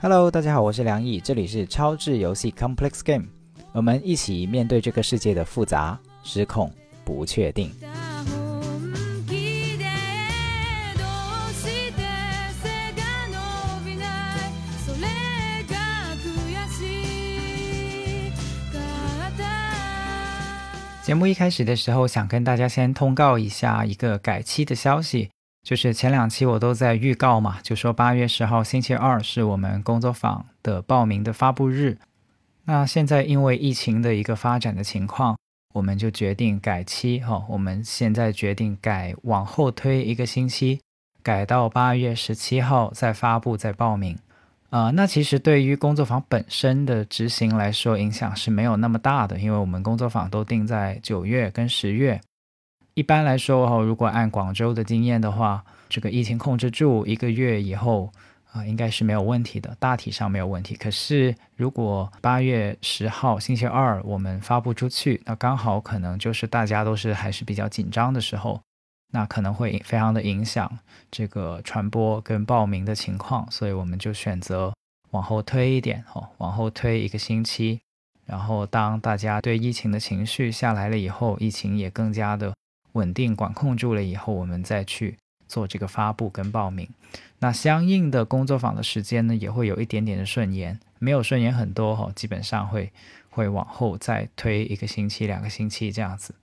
Hello，大家好，我是梁毅，这里是超智游戏 Complex Game，我们一起面对这个世界的复杂、失控、不确定。本気でどうして背が伸びないそれが悔しかった节目一开始的时候，想跟大家先通告一下一个改期的消息， 就是前两期我都在预告嘛，就说八月十号星期二是我们工作坊的报名的发布日。那现在因为疫情的一个发展的情况，我们就决定改期哈、哦，我们现在决定改往后推一个星期，改到八月十七号再发布再报名。呃，那其实对于工作坊本身的执行来说，影响是没有那么大的，因为我们工作坊都定在九月跟十月。一般来说哈，如果按广州的经验的话，这个疫情控制住一个月以后啊、应该是没有问题的，大体上没有问题。可是如果八月十号星期二我们发布出去，那刚好可能就是大家都是还是比较紧张的时候，那可能会非常的影响这个传播跟报名的情况，所以我们就选择往后推一点哦，往后推一个星期。然后当大家对疫情的情绪下来了以后，疫情也更加的稳定管控住了以后，我们再去做这个发布跟报名。那相应的工作坊的时间呢，也会有一点点的顺延，没有顺延很多哈、哦，基本上会会往后再推一个星期、两个星期这样子。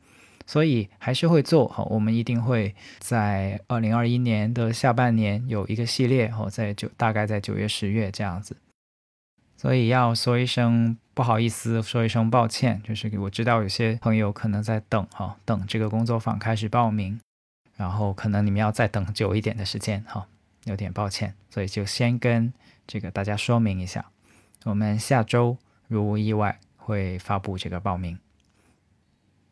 所以还是会做哈，我们一定会在二零二一年的下半年有一个系列哦，在九大概在九月、十月这样子。所以要说一声不好意思，说一声抱歉，就是我知道有些朋友可能在等哈，等这个工作坊开始报名，然后可能你们要再等久一点的时间哈，有点抱歉，所以就先跟这个大家说明一下，我们下周如无意外会发布这个报名。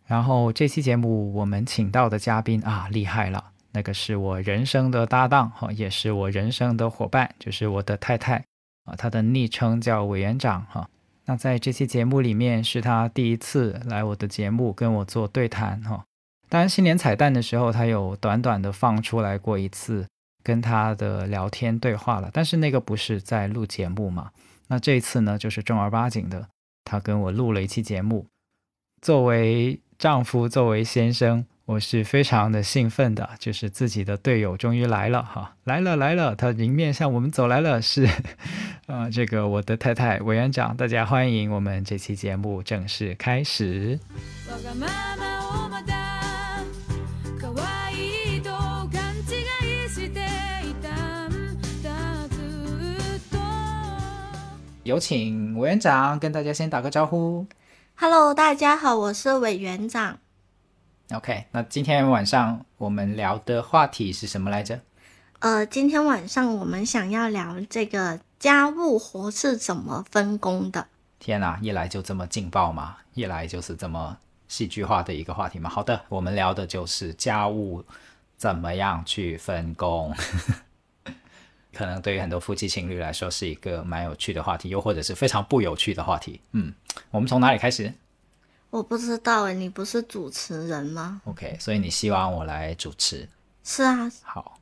然后这期节目我们请到的嘉宾啊，厉害了，那个是我人生的搭档哈，也是我人生的伙伴，就是我的太太。啊，他的昵称叫委员长哈。那在这期节目里面，是他第一次来我的节目跟我做对谈哈。当然，新年彩蛋的时候，他有短短的放出来过一次跟他的聊天对话了，但是那个不是在录节目嘛。那这次呢，就是正儿八经的，他跟我录了一期节目。作为丈夫，作为先生。我是非常的兴奋的，就是自己的队友终于来了哈，来了来了，他迎面向我们走来了，是，呃，这个我的太太委员长，大家欢迎我们这期节目正式开始。わがままをまだ可愛いと勘違いしていたんだずっと有请委员长跟大家先打个招呼。 Hello，大家好，我是委员长。 OK，那今天晚上我们聊的话题是什么来着？呃，今天晚上我们想要聊这个家务活是怎么分工的。天哪，一来就这么劲爆吗？一来就是这么戏剧化的一个话题吗？好的，我们聊的就是家务怎么样去分工。可能对于很多夫妻情侣来说是一个蛮有趣的话题，又或者是非常不有趣的话题。嗯，我们从哪里开始我不知道诶，你不是主持人吗？？OK，所以你希望我来主持？是啊，好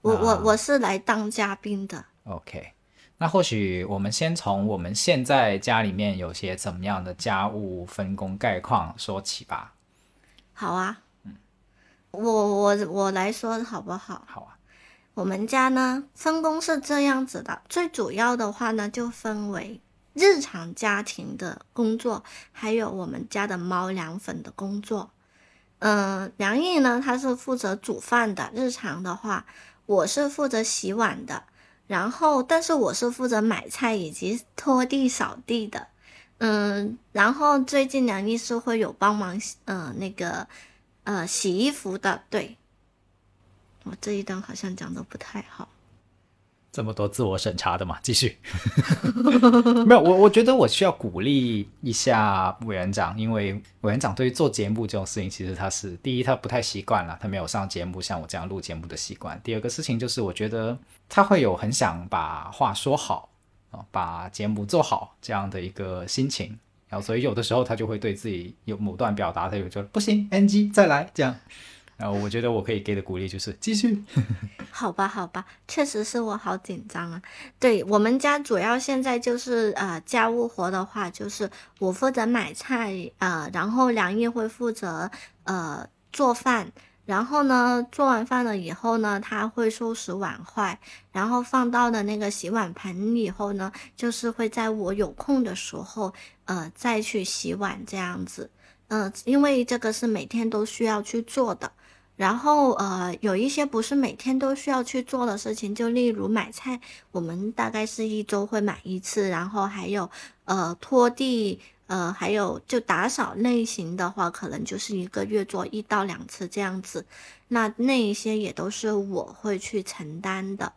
我我我是来当嘉宾的。，OK。那或许我们先从我们现在家里面有些怎么样的家务分工概况说起吧。好啊，嗯我我我来说好不好？好啊，我们家呢分工是这样子的，最主要的话呢就分为日常家庭的工作，还有我们家的猫粮粉的工作。嗯、梁毅呢他是负责煮饭的，日常的话我是负责洗碗的，然后但是我是负责买菜以及拖地扫地的。嗯，然后最近梁毅是会有帮忙，呃，那个呃洗衣服的，对。我这一段好像讲的不太好。这么多自我审查的嘛，继续。没有，我我觉得我需要鼓励一下委员长，因为委员长对于做节目这种事情，其实他是第一，他不太习惯了，他没有上节目像我这样录节目的习惯。第二个事情就是，我觉得他会有很想把话说好啊、把节目做好这样的一个心情。然后，所以有的时候他就会对自己有某段表达，他就觉得不行，NG 再来这样。然后我觉得我可以给的鼓励就是继续。好吧，好吧，确实是我好紧张啊。对我们家主要现在就是呃家务活的话，就是我负责买菜，呃，然后梁毅会负责呃做饭。然后呢，做完饭了以后呢，他会收拾碗筷，然后放到了那个洗碗盆以后呢，就是会在我有空的时候，呃，再去洗碗这样子。呃，因为这个是每天都需要去做的。然后呃，有一些不是每天都需要去做的事情，就例如买菜，我们大概是一周会买一次。然后还有呃拖地。呃，还有就打扫类型的话，可能就是一个月做一到两次这样子。那那一些也都是我会去承担的。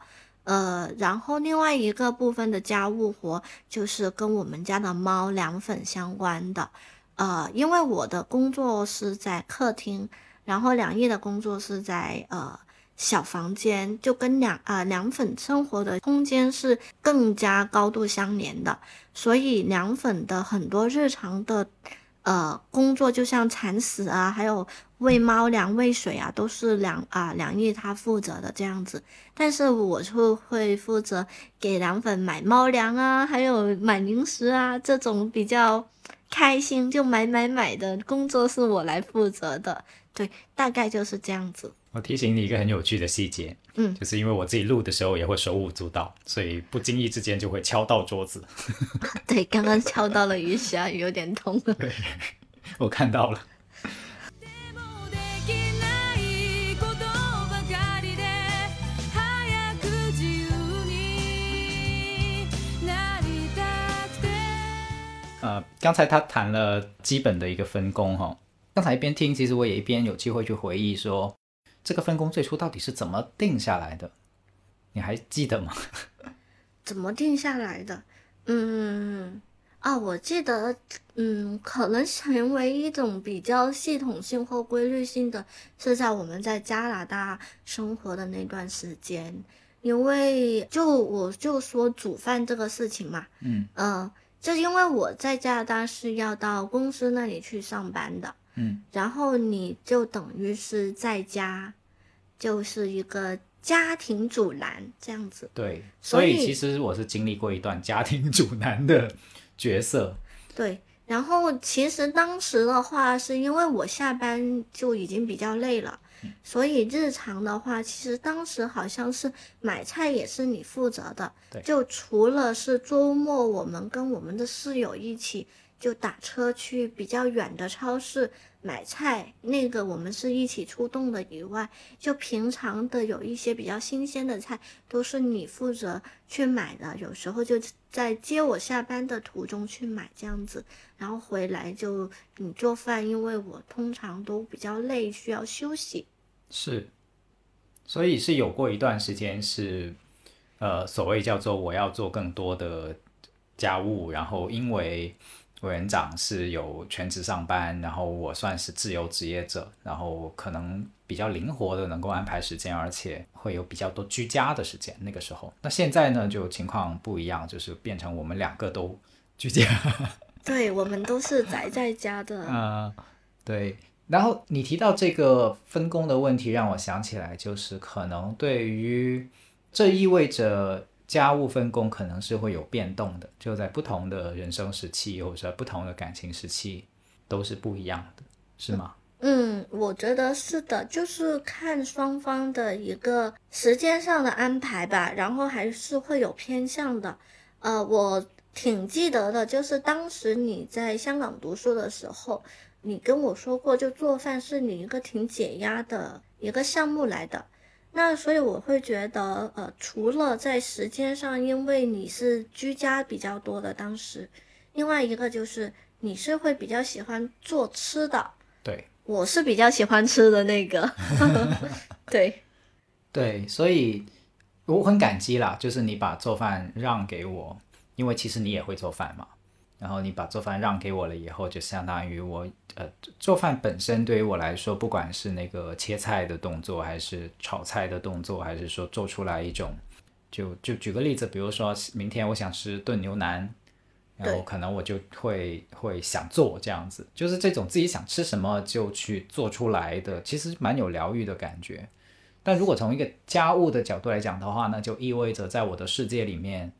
呃，然后另外一个部分的家务活就是跟我们家的猫凉粉相关的。呃，因为我的工作是在客厅，然后两亿的工作是在呃。小房间就跟凉啊凉粉生活的空间是更加高度相连的，所以凉粉的很多日常的呃工作，就像铲屎啊，还有喂猫粮、喂水啊，都是凉啊凉毅他负责的这样子。但是我就会负责给凉粉买猫粮啊，还有买零食啊，这种比较开心就买买买的工作是我来负责的。对，大概就是这样子。我提醒你一个很有趣的细节，嗯，就是因为我自己录的时候也会手舞足蹈，所以不经意之间就会敲到桌子。对，刚刚敲到了一下，有点痛。对，我看到了。でもできないことばかりで早く自由になりたくて呃，刚才他谈了基本的一个分工哈， 刚才一边听，其实我也一边有机会去回忆说，这个分工最初到底是怎么定下来的？你还记得吗？怎么定下来的？嗯，啊，我记得，嗯，可能成为一种比较系统性或规律性的，是在我们在加拿大生活的那段时间，因为就我就说煮饭这个事情嘛，嗯嗯、就因为我在加拿大是要到公司那里去上班的，嗯然后你就等于是在家，就是一个家庭主男这样子。对，所以其实我是经历过一段家庭主男的角色。对，然后其实当时的话，是因为我下班就已经比较累了，所以日常的话，其实当时好像是买菜也是你负责的对，就除了是周末我们跟我们的室友一起就打车去比较远的超市买菜，那个我们是一起出动的以外，就平常的有一些比较新鲜的菜都是你负责去买的，有时候就在接我下班的途中去买这样子，然后回来就你做饭，因为我通常都比较累，需要休息。是，所以是有过一段时间是，呃，所谓叫做我要做更多的家务，然后因为委员长是有全职上班，然后我算是自由职业者，然后可能比较灵活的能够安排时间，而且会有比较多居家的时间。那个时候，那现在呢就情况不一样，就是变成我们两个都居家。对我们都是宅在家的，嗯，对。然后你提到这个分工的问题，让我想起来，就是可能对于这意味着家务分工可能是会有变动的，就在不同的人生时期或者不同的感情时期都是不一样的，是吗？嗯，我觉得是的，就是看双方的一个时间上的安排吧，然后还是会有偏向的。呃，我挺记得的，就是当时你在香港读书的时候，你跟我说过，就做饭是你一个挺解压的一个项目来的。那所以我会觉得，呃，除了在时间上，因为你是居家比较多的，当时，另外一个就是你是会比较喜欢做吃的。对我是比较喜欢吃的那个，对，对，所以我很感激啦，就是你把做饭让给我，因为其实你也会做饭嘛。然后你把做饭让给我了以后，就相当于我呃做饭本身对于我来说，不管是那个切菜的动作，还是炒菜的动作，还是说做出来一种，就就举个例子，比如说明天我想吃炖牛腩，然后可能我就会会想做这样子，就是这种自己想吃什么就去做出来的，其实蛮有疗愈的感觉。但如果从一个家务的角度来讲的话，那就意味着在我的世界里面，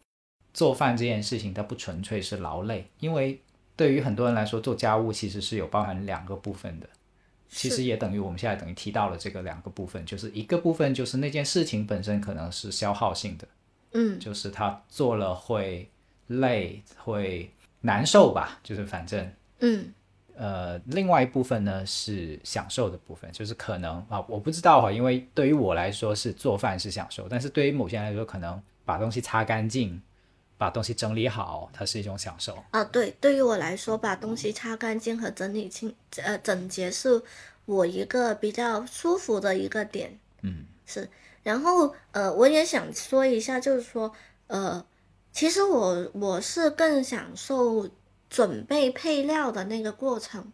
做饭这件事情它不纯粹是劳累，因为对于很多人来说，做家务其实是有包含两个部分的。其实也等于我们现在等于提到了这个两个部分，就是一个部分就是那件事情本身可能是消耗性的，嗯。就是他做了会累、会难受吧，就是反正嗯。呃，另外一部分呢是享受的部分，就是可能啊，我不知道哈，因为对于我来说是做饭是享受，但是对于某些人来说，可能把东西擦干净、把东西整理好，它是一种享受。啊，对，对于我来说，把东西擦干净和整理清呃整洁是我一个比较舒服的一个点。嗯，是。然后呃，我也想说一下，就是说呃，其实我我是更享受准备配料的那个过程，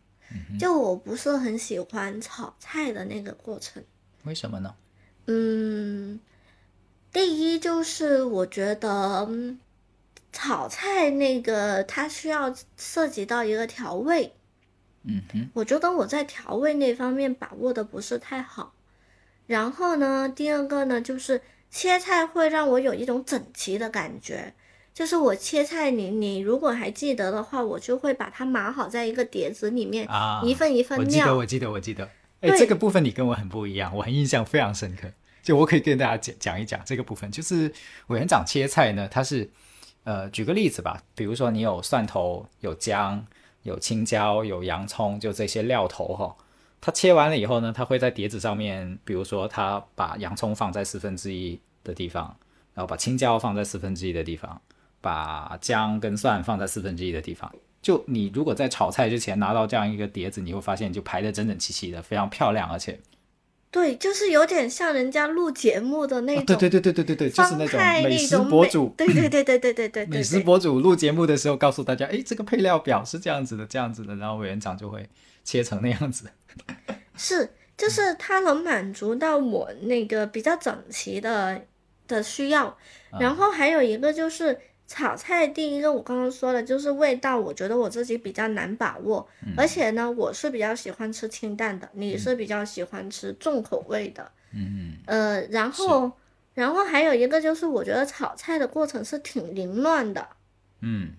就我不是很喜欢炒菜的那个过程。为什么呢？嗯，第一就是我觉得嗯炒菜那个它需要涉及到一个调味，嗯哼，我觉得我在调味那方面把握的不是太好。然后呢，第二个呢就是切菜会让我有一种整齐的感觉。就是我切菜你，你如果还记得的话，我就会把它码好在一个碟子里面，啊，一份一份我记得，我记得，我记得。哎，这个部分你跟我很不一样，我很印象非常深刻。就我可以跟大家讲讲一讲这个部分，就是委员长切菜呢，他是呃，举个例子吧，比如说你有蒜头、有姜、有青椒、有洋葱，就这些料头哈。它切完了以后呢，它会在碟子上面，比如说它把洋葱放在四分之一的地方，然后把青椒放在四分之一的地方，把姜跟蒜放在四分之一的地方。就你如果在炒菜之前拿到这样一个碟子，你会发现就排的整整齐齐的，非常漂亮，而且、对，就是有点像人家录节目的那种，对对对对对对对，就是那种美食博主，对对对对对对对，美食博主录节目的时候告诉大家，哎，这个配料表是这样子的，这样子的，然后委员长就会切成那样子。是，就是它能满足到我那个比较整齐的的需要，然后还有一个就是。炒菜，第一个我刚刚说的就是味道，我觉得我自己比较难把握，而且呢，我是比较喜欢吃清淡的，你是比较喜欢吃重口味的。嗯，呃，然后然后还有一个就是我觉得炒菜的过程是挺凌乱的。嗯，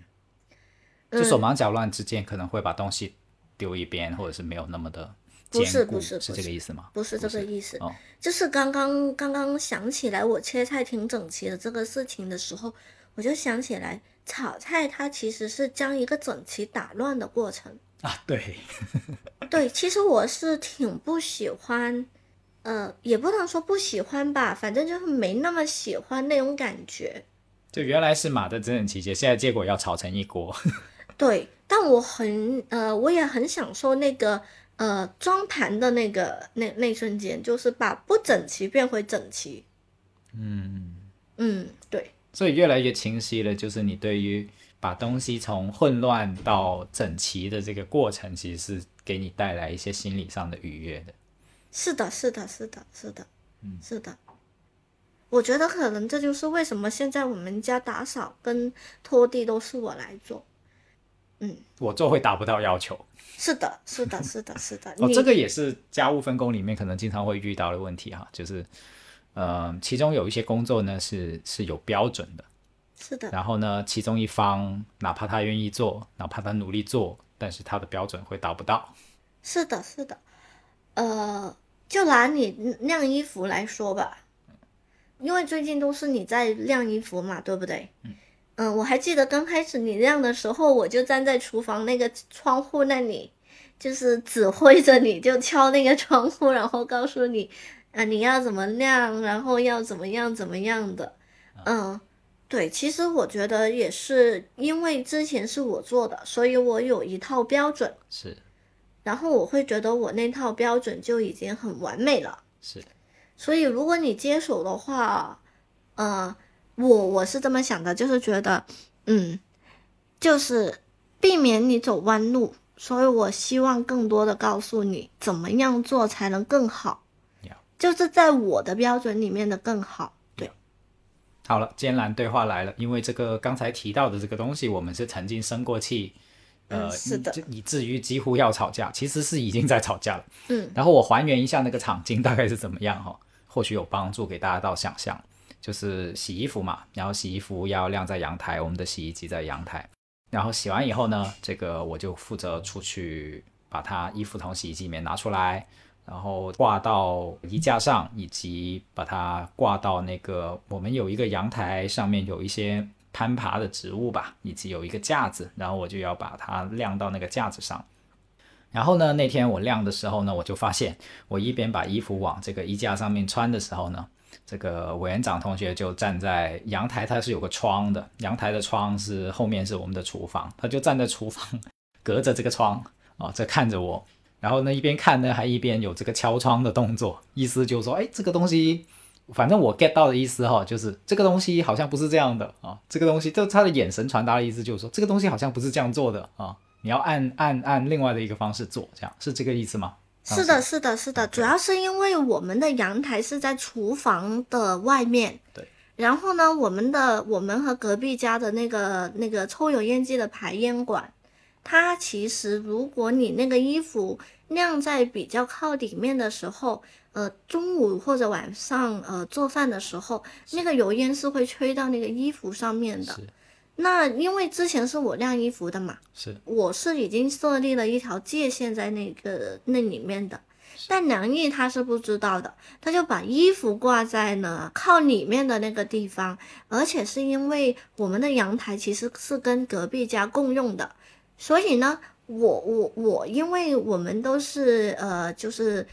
嗯就手忙脚乱之间可能会把东西丢一边，或者是没有那么的不是不是不是这个意思吗？不是这个意思，哦就是刚刚刚刚想起来我切菜挺整齐的这个事情的时候，我就想起来炒菜它其实是将一个整齐打乱的过程。啊，对，对，其实我是挺不喜欢，呃，也不能说不喜欢吧，反正就是没那么喜欢那种感觉。就原来是码的整整齐齐，现在结果要炒成一锅。对，但我很呃，我也很享受那个呃装盘的那个那那瞬间，就是把不整齐变回整齐。嗯，嗯，对。所以越来越清晰了，就是你对于把东西从混乱到整齐的这个过程，其实是给你带来一些心理上的愉悦的。是的，是的，是的，是的，嗯，是的。我觉得可能这就是为什么现在我们家打扫跟拖地都是我来做。嗯，我做会达不到要求，是的，是的，是的，是的。哦，你这个也是家务分工里面可能经常会遇到的问题哈，就是，呃，其中有一些工作呢是是有标准的，是的，然后呢，其中一方哪怕他愿意做，哪怕他努力做，但是他的标准会达不到。是的，是的。呃，就拿你晾衣服来说吧，因为最近都是你在晾衣服嘛，对不对？嗯、我还记得刚开始你晾的时候，我就站在厨房那个窗户那里，就是指挥着你，就敲那个窗户，然后告诉你，啊、你要怎么亮，然后要怎么样怎么样的。嗯，对，其实我觉得也是因为之前是我做的，所以我有一套标准。是然后我会觉得我那套标准就已经很完美了。是，所以如果你接手的话，呃，我我是这么想的，就是觉得，嗯，就是避免你走弯路。所以我希望更多的告诉你怎么样做才能更好.就是在我的标准里面的更好。对，好了，艰难对话来了，因为这个刚才提到的这个东西，我们是曾经生过气，呃，嗯是的以以至于几乎要吵架，其实是已经在吵架了。嗯，然后我还原一下那个场景大概是怎么样哈，或许有帮助给大家到想象。就是洗衣服嘛，然后洗衣服要晾在阳台，我们的洗衣机在阳台，然后洗完以后呢，这个我就负责出去把它衣服从洗衣机里面拿出来，然后挂到衣架上，以及把它挂到那个我们有一个阳台上面有一些攀爬的植物吧，以及有一个架子，然后我就要把它晾到那个架子上。然后呢，那天我晾的时候呢，我就发现我一边把衣服往这个衣架上面穿的时候呢，这个委员长同学就站在阳台，它是有个窗的，阳台的窗是后面是我们的厨房，他就站在厨房，隔着这个窗啊，在看着我。然后呢，一边看呢，还一边有这个敲窗的动作，意思就是说，哎，这个东西，反正我 get 到的意思哈，就是这个东西好像不是这样的啊，这个东西，就他的眼神传达的意思就是说，这个东西好像不是这样做的啊，你要按按按另外的一个方式做，这样是这个意思吗？是的，是的，是的，主要是因为我们的阳台是在厨房的外面。对。然后呢，我们的我们和隔壁家的那个那个抽油烟机的排烟管，它其实如果你那个衣服晾在比较靠里面的时候，呃，中午或者晚上呃做饭的时候，那个油烟是会吹到那个衣服上面的。是。那因为之前是我晾衣服的嘛，是。我是已经设立了一条界限在那个那里面的，但梁毅他是不知道的，他就把衣服挂在呢靠里面的那个地方，而且是因为我们的阳台其实是跟隔壁家共用的，所以呢，我我我，因为我们都是呃就是。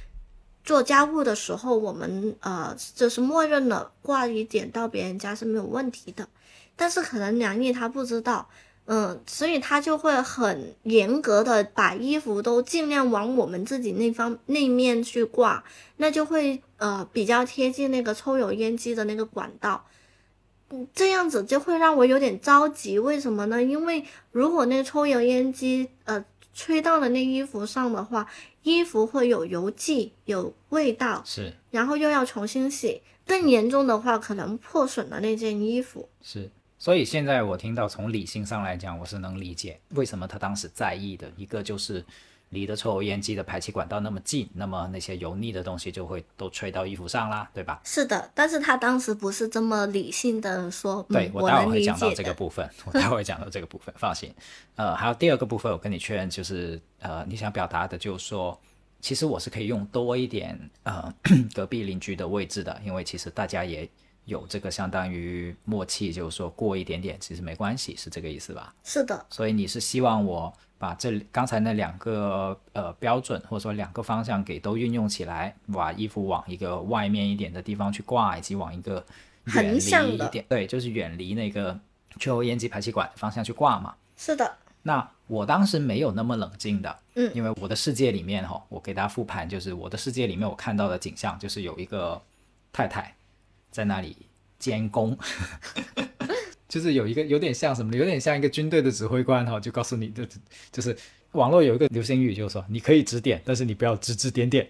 做家务的时候，我们呃就是默认了挂一点到别人家是没有问题的，但是可能梁毅他不知道，嗯，所以他就会很严格的把衣服都尽量往我们自己那方那面去挂，那就会呃比较贴近那个抽油烟机的那个管道。嗯，这样子就会让我有点着急。为什么呢？因为如果那抽油烟机呃吹到了那衣服上的话，衣服会有油迹、有味道，是然后又要重新洗。更严重的话，可能破损了那件衣服。是，所以现在我听到从理性上来讲，我是能理解为什么他当时在意的。一个就是离得抽油烟机的排气管道那么近，那么那些油腻的东西就会都吹到衣服上啦，对吧？是的，但是他当时不是这么理性的说，对嗯，我待会会讲到这个。部分，我待会会讲到这个部分，放心。呃，还有第二个部分，我跟你确认，就是呃，你想表达的就是说，其实我是可以用多一点呃 隔壁邻居的位置的，因为其实大家也有这个相当于默契，就是说过一点点其实没关系，是这个意思吧？是的，所以你是希望我把这刚才那两个呃标准或者说两个方向给都运用起来，把衣服往一个外面一点的地方去挂，以及往一个远横离向一点，对，就是远离那个抽油烟机排气管的方向去挂嘛。是的，那我当时没有那么冷静的，嗯因为我的世界里面哈，我给大家复盘，就是我的世界里面我看到的景象就是有一个太太在那里监工，就是有一个有点像什么，有点像一个军队的指挥官哈，就告诉你，就就是网络有一个流行语，就是说你可以指点，但是你不要指指点点，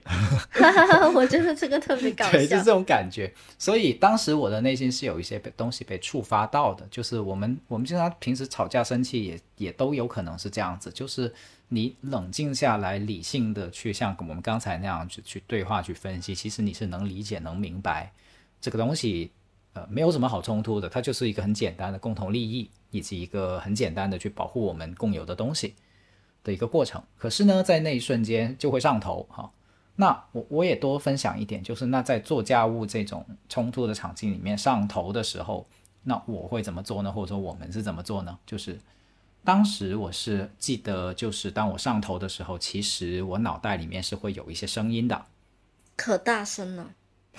我觉得这个特别搞对，就是这。种感觉。所以当时我的内心是有一些被东西被触发到的，就是我们我们经常平时吵架生气也也都有可能是这样子，就是你冷静下来，理性的去像我们刚才那样去去对话去分析，其实你是能理解能明白这个东西。呃，没有什么好冲突的，它就是一个很简单的共同利益，以及一个很简单的去保护我们共有的东西的一个过程。可是呢，在那一瞬间就会上头哈。那我我也多分享一点，就是那在做家务这种冲突的场景里面上头的时候，那我会怎么做呢？或者说我们是怎么做呢？就是当时我是记得，就是当我上头的时候，其实我脑袋里面是会有一些声音的。可大声了，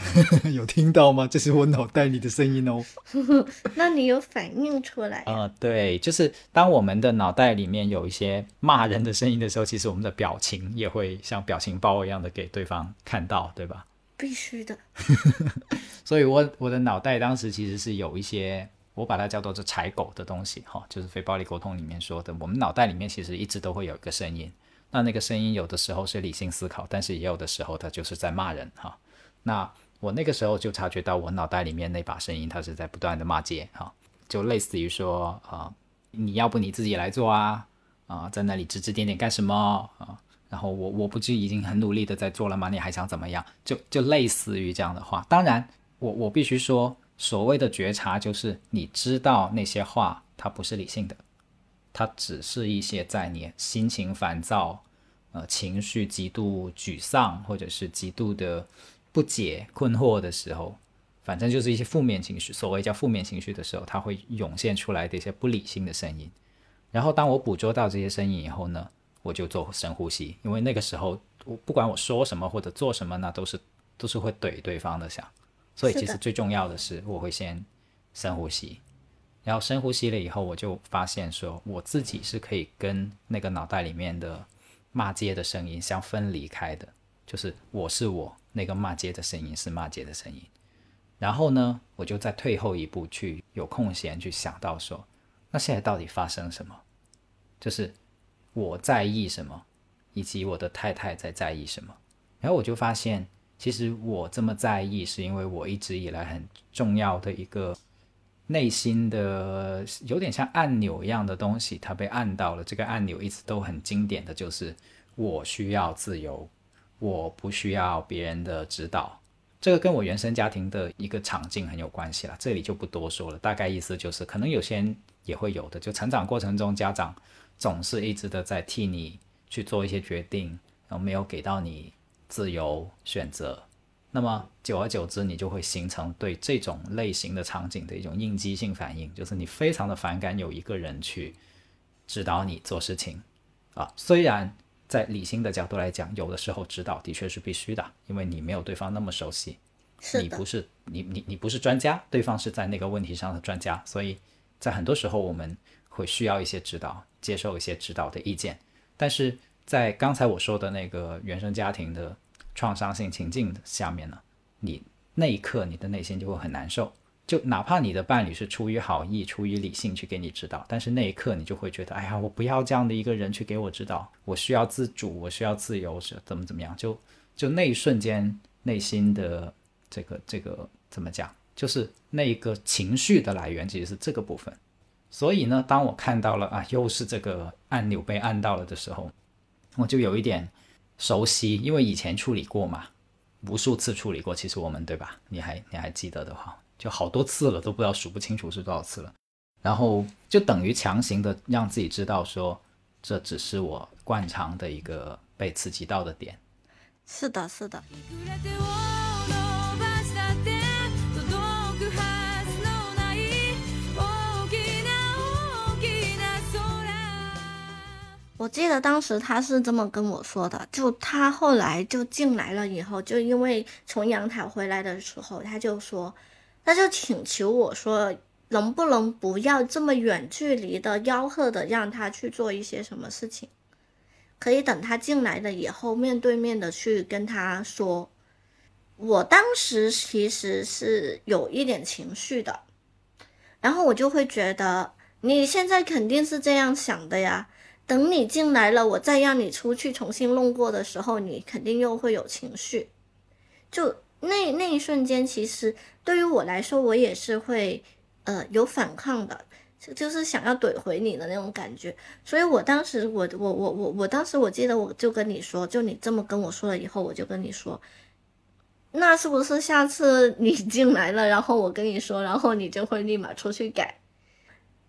有听到吗？这是我脑袋里的声音哦。那你有反应出来？呃，对，就是当我们的脑袋里面有一些骂人的声音的时候，其实我们的表情也会像表情包一样的给对方看到，对吧？必须的。所以我我的脑袋当时其实是有一些，我把它叫做这踩狗的东西哈，就是非暴力沟通里面说的，我们脑袋里面其实一直都会有一个声音，那那个声音有的时候是理性思考，但是也有的时候它就是在骂人哈。那我那个时候就察觉到我脑袋里面那把声音，它是在不断的骂街哈、就类似于说啊、你要不你自己来做啊啊、在那里指指点点干什么啊？然后我我不就已经很努力的在做了吗？你还想怎么样？就就类似于这样的话。当然，我我必须说，所谓的觉察就是你知道那些话它不是理性的，它只是一些在你心情烦躁、呃情绪极度沮丧或者是极度的不解、困惑的时候，反正就是一些负面情绪，所谓叫负面情绪的时候，它会涌现出来的一些不理性的声音。然后当我捕捉到这些声音以后呢，我就做深呼吸，因为那个时候我不管我说什么或者做什么呢，都是都是会怼对方的想，所以其实最重要的是我会先深呼吸，然后深呼吸了以后，我就发现说我自己是可以跟那个脑袋里面的骂街的声音相分离开的，就是我是我，那个骂街的声音是骂街的声音。然后呢，我就再退后一步去有空闲去想到说，那现在到底发生什么？就是我在意什么，以及我的太太在在意什么。然后我就发现，其实我这么在意，是因为我一直以来很重要的一个内心的有点像按钮一样的东西，它被按到了。这个按钮一直都很经典的就是我需要自由，我不需要别人的指导。这个跟我原生家庭的一个场景很有关系了，这里就不多说了。大概意思就是，可能有些人也会有的，就成长过程中，家长总是一直的在替你去做一些决定，然后没有给到你自由选择。那么久而久之，你就会形成对这种类型的场景的一种应激性反应，就是你非常的反感有一个人去指导你做事情啊。虽然在理性的角度来讲，有的时候指导的确是必须的，因为你没有对方那么熟悉，是你不，是你你你不是专家，对方是在那个问题上的专家，所以在很多时候我们会需要一些指导，接受一些指导的意见。但是在刚才我说的那个原生家庭的创伤性情境下面呢，你那一刻你的内心就会很难受。就哪怕你的伴侣是出于好意、出于理性去给你指导，但是那一刻你就会觉得，哎呀，我不要这样的一个人去给我指导，我需要自主，我需要自由，是怎么怎么样？就就那一瞬间内心的这个这个怎么讲？就是那个情绪的来源其实是这个部分。所以呢，当我看到了啊，又是这个按钮被按到了的时候，我就有一点熟悉，因为以前处理过嘛，无数次处理过。其实我们对吧？你还你还记得的话，就好多次了，都不知道数不清楚是多少次了。然后就等于强行的让自己知道说，这只是我惯常的一个被刺激到的点。是的，是的，いくら手を伸ばしたって届くはずのない大きな大きな空我记得当时他是这么跟我说的，就他后来就进来了以后，就因为从阳台回来的时候，他就说， 他就请求我说，能不能不要这么远距离的吆喝的让他去做一些什么事情，可以等他进来了以后，面对面的去跟他说。我当时其实是有一点情绪的，然后我就会觉得你现在肯定是这样想的呀。等你进来了，我再让你出去重新弄过的时候，你肯定又会有情绪。就那那一瞬间，其实对于我来说，我也是会呃有反抗的，就就是想要怼回你的那种感觉。所以我当时我我我我我当时我记得我就跟你说，就你这么跟我说了以后，我就跟你说，那是不是下次你进来了，然后我跟你说，然后你就会立马出去改？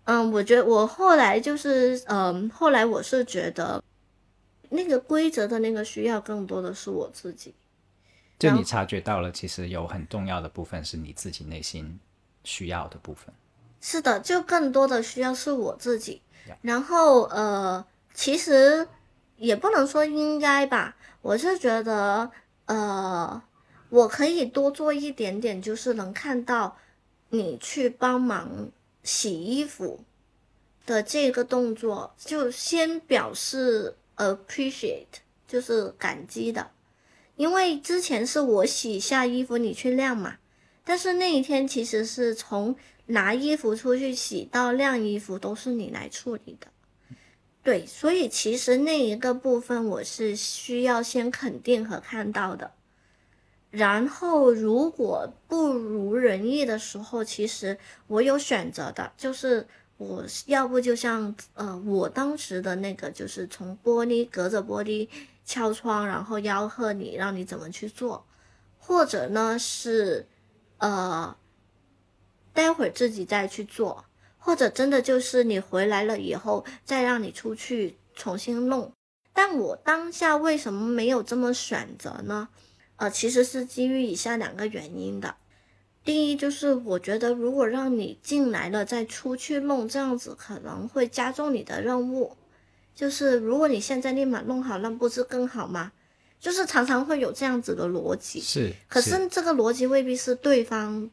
嗯，我觉得我后来就是，嗯，后来我是觉得，那个规则的那个需要更多的是我自己。就你察觉到了，其实有很重要的部分是你自己内心需要的部分。是的，就更多的需要是我自己。然后呃，其实也不能说应该吧，我是觉得呃，我可以多做一点点，就是能看到你去帮忙洗衣服的这个动作，就先表示 appreciate，就是感激的。因为之前是我洗下衣服，你去晾嘛，但是那一天其实是从拿衣服出去洗到晾衣服都是你来处理的，对，所以其实那一个部分我是需要先肯定和看到的。然后如果不如人意的时候，其实我有选择的，就是我要不就像呃我当时的那个，就是从玻璃隔着玻璃敲窗，然后吆喝你，让你怎么去做，或者呢是呃待会儿自己再去做，或者真的就是你回来了以后再让你出去重新弄。但我当下为什么没有这么选择呢？呃，其实是基于以下两个原因的。第一就是我觉得，如果让你进来了再出去弄，这样子可能会加重你的任务。就是如果你现在立马弄好，那不是更好吗？就是常常会有这样子的逻辑。是，可是这个逻辑未必是对方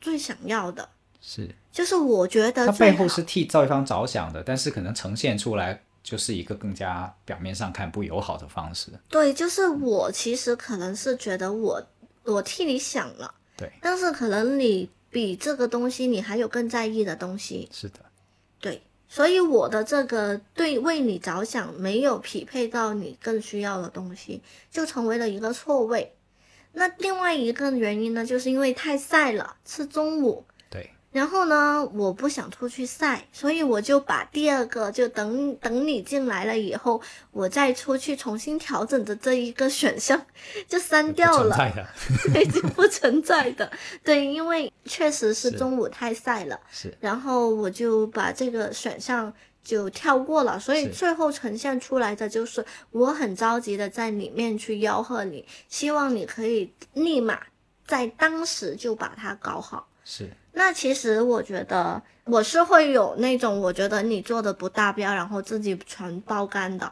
最想要的。是，就是我觉得他背后是替对方着想的，但是可能呈现出来就是一个更加表面上看不友好的方式。对，就是我其实可能是觉得我我替你想了，对，但是可能你比这个东西你还有更在意的东西，是的，对，所以我的这个对为你着想没有匹配到你更需要的东西，就成为了一个错位。那另外一个原因呢，就是因为太晒了，是中午，然后呢，我不想出去晒，所以我就把第二个就等等你进来了以后，我再出去重新调整的这一个选项就删掉了，已经不存在的。对，因为确实是是中午太晒了，是然后我就把这个选项就跳过了，所以最后呈现出来的就是我很着急的在里面去吆喝你，希望你可以立马在当时就把它搞好。是，那其实我觉得我是会有那种我觉得你做的不达标，然后自己全包干的，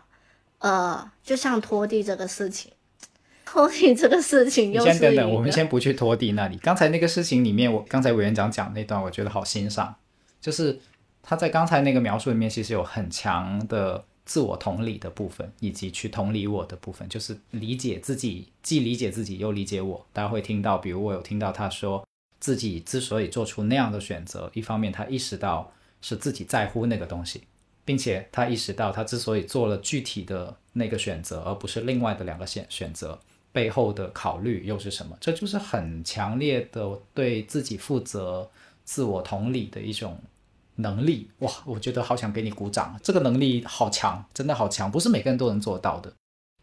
呃，就像拖地这个事情，拖地这个事情你又是一先等等，我们先不去拖地那里。刚才那个事情里面，我刚才委员长讲那段，我觉得好欣赏，就是他在刚才那个描述里面，其实有很强的自我同理的部分，以及去同理我的部分，就是理解自己，既理解自己又理解我。大家会听到，比如我有听到他说，自己之所以做出那样的选择，一方面他意识到是自己在乎那个东西，并且他意识到他之所以做了具体的那个选择，而不是另外的两个选选择，背后的考虑又是什么？这就是很强烈的对自己负责、自我同理的一种能力。哇，我觉得好想给你鼓掌，这个能力好强，真的好强，不是每个人都能做到的。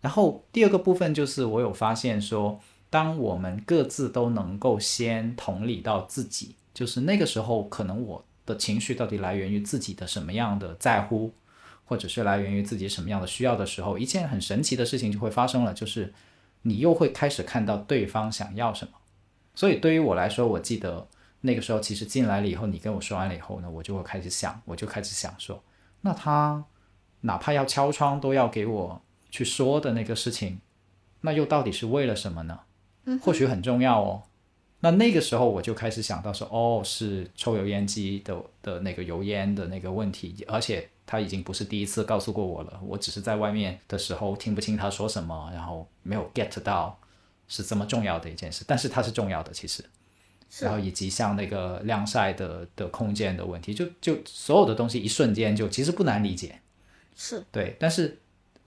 然后第二个部分就是我有发现说，当我们各自都能够先同理到自己，就是那个时候可能我的情绪到底来源于自己的什么样的在乎，或者是来源于自己什么样的需要的时候，一件很神奇的事情就会发生了，就是你又会开始看到对方想要什么。所以对于我来说，我记得那个时候其实进来了以后，你跟我说完了以后呢，我就会开始想，我就开始想说，那他哪怕要敲窗都要给我去说的那个事情，那又到底是为了什么呢？或许很重要哦。那那个时候我就开始想到说，哦，是抽油烟机的的那个油烟的那个问题，而且他已经不是第一次告诉过我了。我只是在外面的时候听不清他说什么，然后没有 get 到是这么重要的一件事，但是它是重要的，其实。然后以及像那个晾晒的的空间的问题，就就所有的东西一瞬间就其实不难理解，是对，但是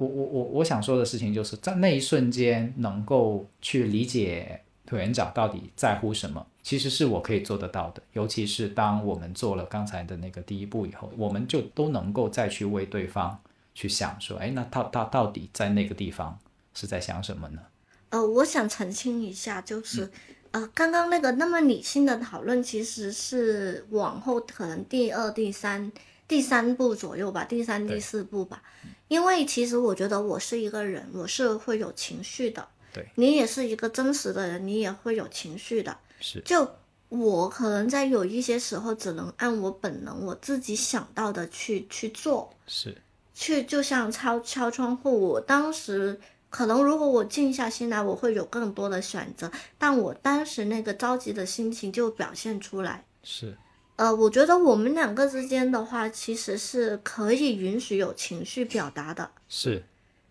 我我我我想说的事情就是在那一瞬间能够去理解委员长到底在乎什么，其实是我可以做得到的。尤其是当我们做了刚才的那个第一步以后，我们就都能够再去为对方去想说，哎，那他他到底在那个地方是在想什么呢？呃，我想澄清一下，就是、呃，刚刚那个那么理性的讨论，其实是往后可能第二、第三、第三步左右吧，第三、第四步吧。因为其实我觉得我是一个人，我是会有情绪的。对你也是一个真实的人，你也会有情绪的。是就我可能在有一些时候，只能按我本能我自己想到的去去做。是去就像敲敲窗户，我当时可能如果我静下心来，我会有更多的选择，但我当时那个着急的心情就表现出来。是呃，我觉得我们两个之间的话，其实是可以允许有情绪表达的。是，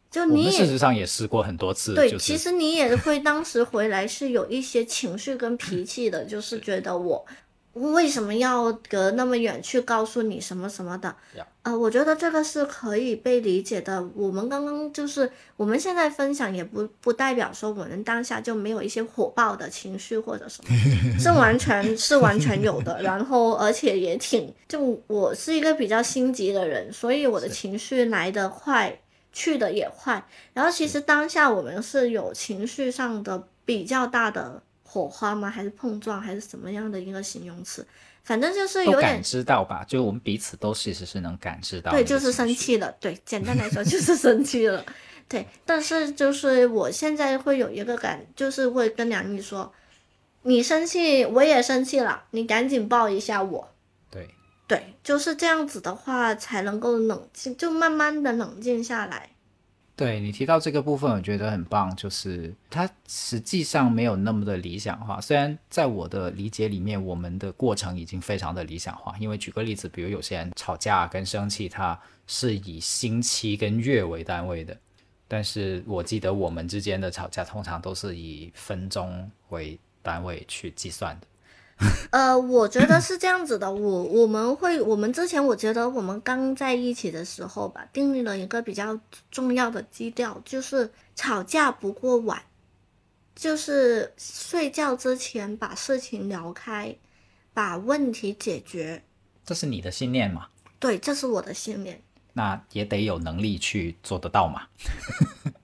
就你事实上也试过很多次，对，就是其实你也会当时回来是有一些情绪跟脾气的，就是觉得我为什么要隔那么远去告诉你什么什么的？呃，我觉得这个是可以被理解的。我们刚刚就是我们现在分享，也不不代表说我们当下就没有一些火爆的情绪或者什么，是完全是完全有的。然后而且也挺，就我是一个比较心急的人，所以我的情绪来得快，去的也快。然后其实当下我们是有情绪上的比较大的火花吗？还是碰撞，还是什么样的一个形容词？反正就是有点知道吧，就我们彼此都其实是能感知到对，就是。生气了。对，简单来说就是生气了。对，但是就是我现在会有一个感，就是会跟梁毅说，你生气，我也生气了，你赶紧抱一下我。对，对，就是这样子的话，才能够冷静，就慢慢的冷静下来。对你提到这个部分，我觉得很棒，就是它实际上没有那么的理想化。虽然在我的理解里面，我们的过程已经非常的理想化。因为举个例子，比如有些人吵架跟生气，他是以星期跟月为单位的，但是我记得我们之间的吵架通常都是以分钟为单位去计算的。呃，我觉得是这样子的，我我们会，我们之前我觉得我们刚在一起的时候吧，订立了一个比较重要的基调，就是吵架不过晚，就是睡觉之前把事情聊开，把问题解决。这是你的信念嘛？对，这是我的信念。那也得有能力去做得到嘛。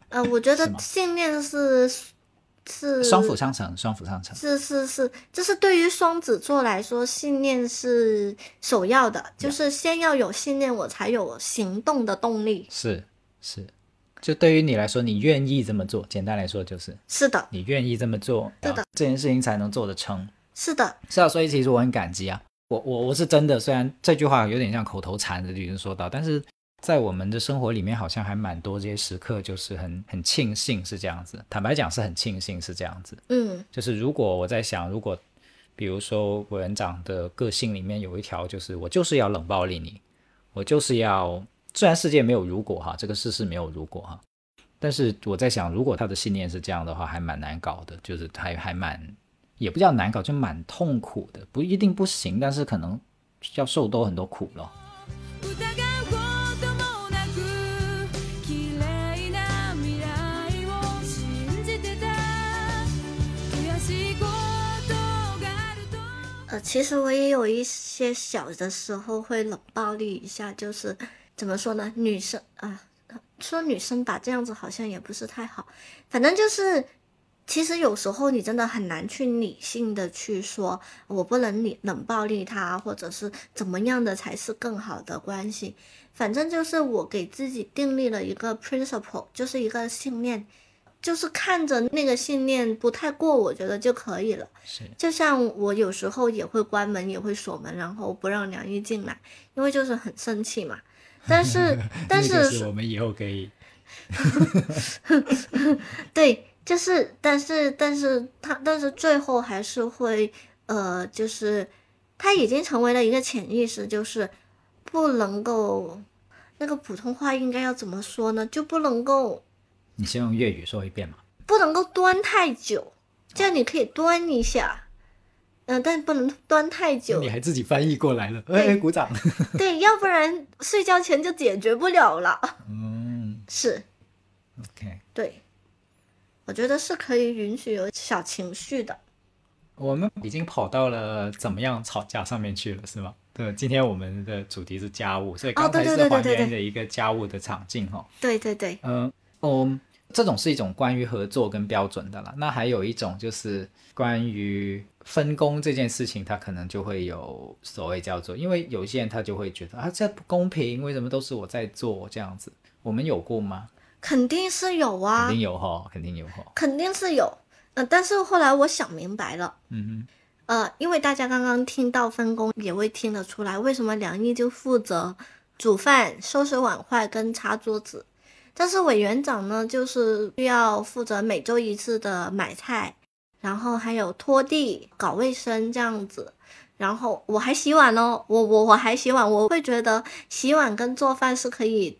呃，我觉得 信念是是双辅相成，双辅相成。是是是，就是对于双子座来说，信念是首要的，就是先要有信念，我才有行动的动力。是是，就对于你来说，你愿意这么做，简单来说就是是的，你愿意这么做，是的这件事情才能做得成。是的，是啊，所以其实我很感激啊，我我我是真的，虽然这句话有点像口头禅的女生说到，但是在我们的生活里面，好像还蛮多这些时刻，就是很很庆幸是这样子。坦白讲，是很庆幸是这样子。嗯就是如果我在想，如果比如说委员长的个性里面有一条，就是我就是要冷暴力你，我就是要，虽然世界没有如果哈，这个世事没有如果哈，但是我在想，如果他的信念是这样的话，还蛮难搞的，就是还还蛮，也不叫难搞，就蛮痛苦的，不一定不行，但是可能要受多很多苦咯。其实我也有一些小的时候会冷暴力一下，就是怎么说呢，女生啊、说女生吧，这样子好像也不是太好，反正就是。其实有时候你真的很难去理性的去说，我不能冷冷暴力他，或者是怎么样的才是更好的关系。反正就是我给自己订立了一个 principle，就是一个信念，就是看着那个信念不太过，我觉得就可以了。是就像我有时候也会关门，也会锁门，然后不让梁毅进来，因为就是很生气嘛。但是，但是是我们以后可以 对，就是，但是，但是他，但是最后还是会，呃，就是他已经成为了一个潜意识，就是不能够，那个普通话应该要怎么说呢？就不能够，你先用粤语说一遍嘛。不能够端太久，这样你可以端一下，嗯、但不能端太久你，还自己翻译过来了，对哎，鼓掌。对，要不然睡觉前就解决不了了。嗯是，，OK。对，我觉得是可以允许有小情绪的。我们已经跑到了怎么样吵架上面去了，是吗？对，今天我们的主题是家务，所以刚才是还原的一个家务的场景哈。对对对，嗯，哦，这种是一种关于合作跟标准的啦。那还有一种就是关于分工这件事情，他可能就会有所谓叫做，因为有些人他就会觉得啊，这不公平，为什么都是我在做这样子？我们有过吗？肯定是有啊肯，定有哈，肯定有哈。肯定是有。呃，但是后来我想明白了，嗯哼呃，因为大家刚刚听到分工，也会听得出来，为什么梁毅就负责煮饭、收拾碗筷跟擦桌子，但是委员长呢，就是需要负责每周一次的买菜，然后还有拖地、搞卫生这样子。然后我还洗碗哦，我我我还洗碗，我会觉得洗碗跟做饭是可以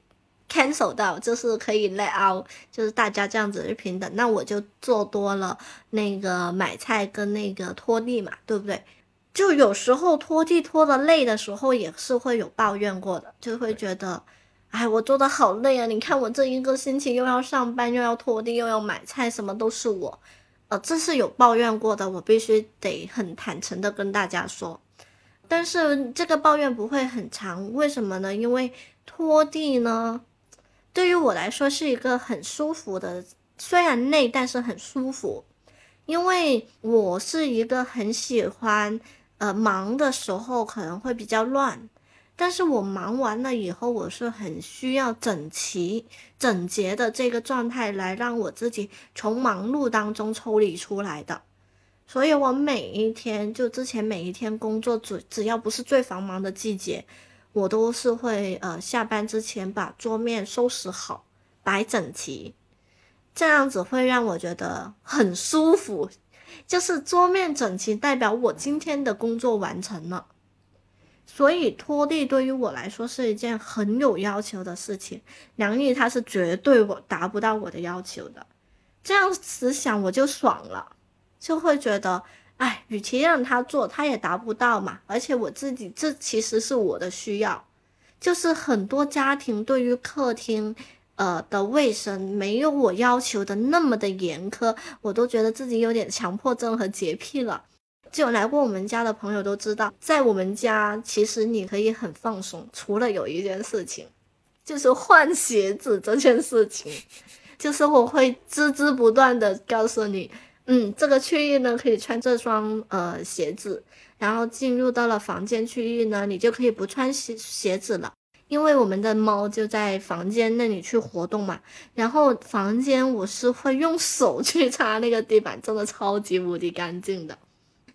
cancel 到，就是可以 let out，就是大家这样子是平等。那我就做多了那个买菜跟那个拖地嘛，对不对？就有时候拖地拖的累的时候，也是会有抱怨过的，就会觉得，哎，我做的好累啊！你看我这一个星期又要上班，又要拖地，又要买菜，什么都是我，呃，这是有抱怨过的，我必须得很坦诚的跟大家说。但是这个抱怨不会很长，为什么呢？因为拖地呢，对于我来说是一个很舒服的，虽然累，但是很舒服。因为我是一个很喜欢，呃，忙的时候可能会比较乱，但是我忙完了以后，我是很需要整齐、整洁的这个状态来让我自己从忙碌当中抽离出来的。所以我每一天，就之前每一天工作，只只要不是最繁忙的季节，我都是会呃下班之前把桌面收拾好，摆整齐，这样子会让我觉得很舒服。就是桌面整齐，代表我今天的工作完成了。所以拖地对于我来说是一件很有要求的事情，梁毅他是绝对我达不到我的要求的。这样子想我就爽了。就会觉得，哎，与其让他做，他也达不到嘛。而且我自己，这其实是我的需要。就是很多家庭对于客厅，呃的卫生没有我要求的那么的严苛，我都觉得自己有点强迫症和洁癖了。就有来过我们家的朋友都知道，在我们家其实你可以很放松，除了有一件事情，就是换鞋子这件事情，就是我会孜孜不断的告诉你。嗯，这个区域呢可以穿这双呃鞋子，然后进入到了房间区域呢，你就可以不穿鞋鞋子了，因为我们的猫就在房间那里去活动嘛。然后房间我是会用手去擦那个地板，真的超级无敌干净的。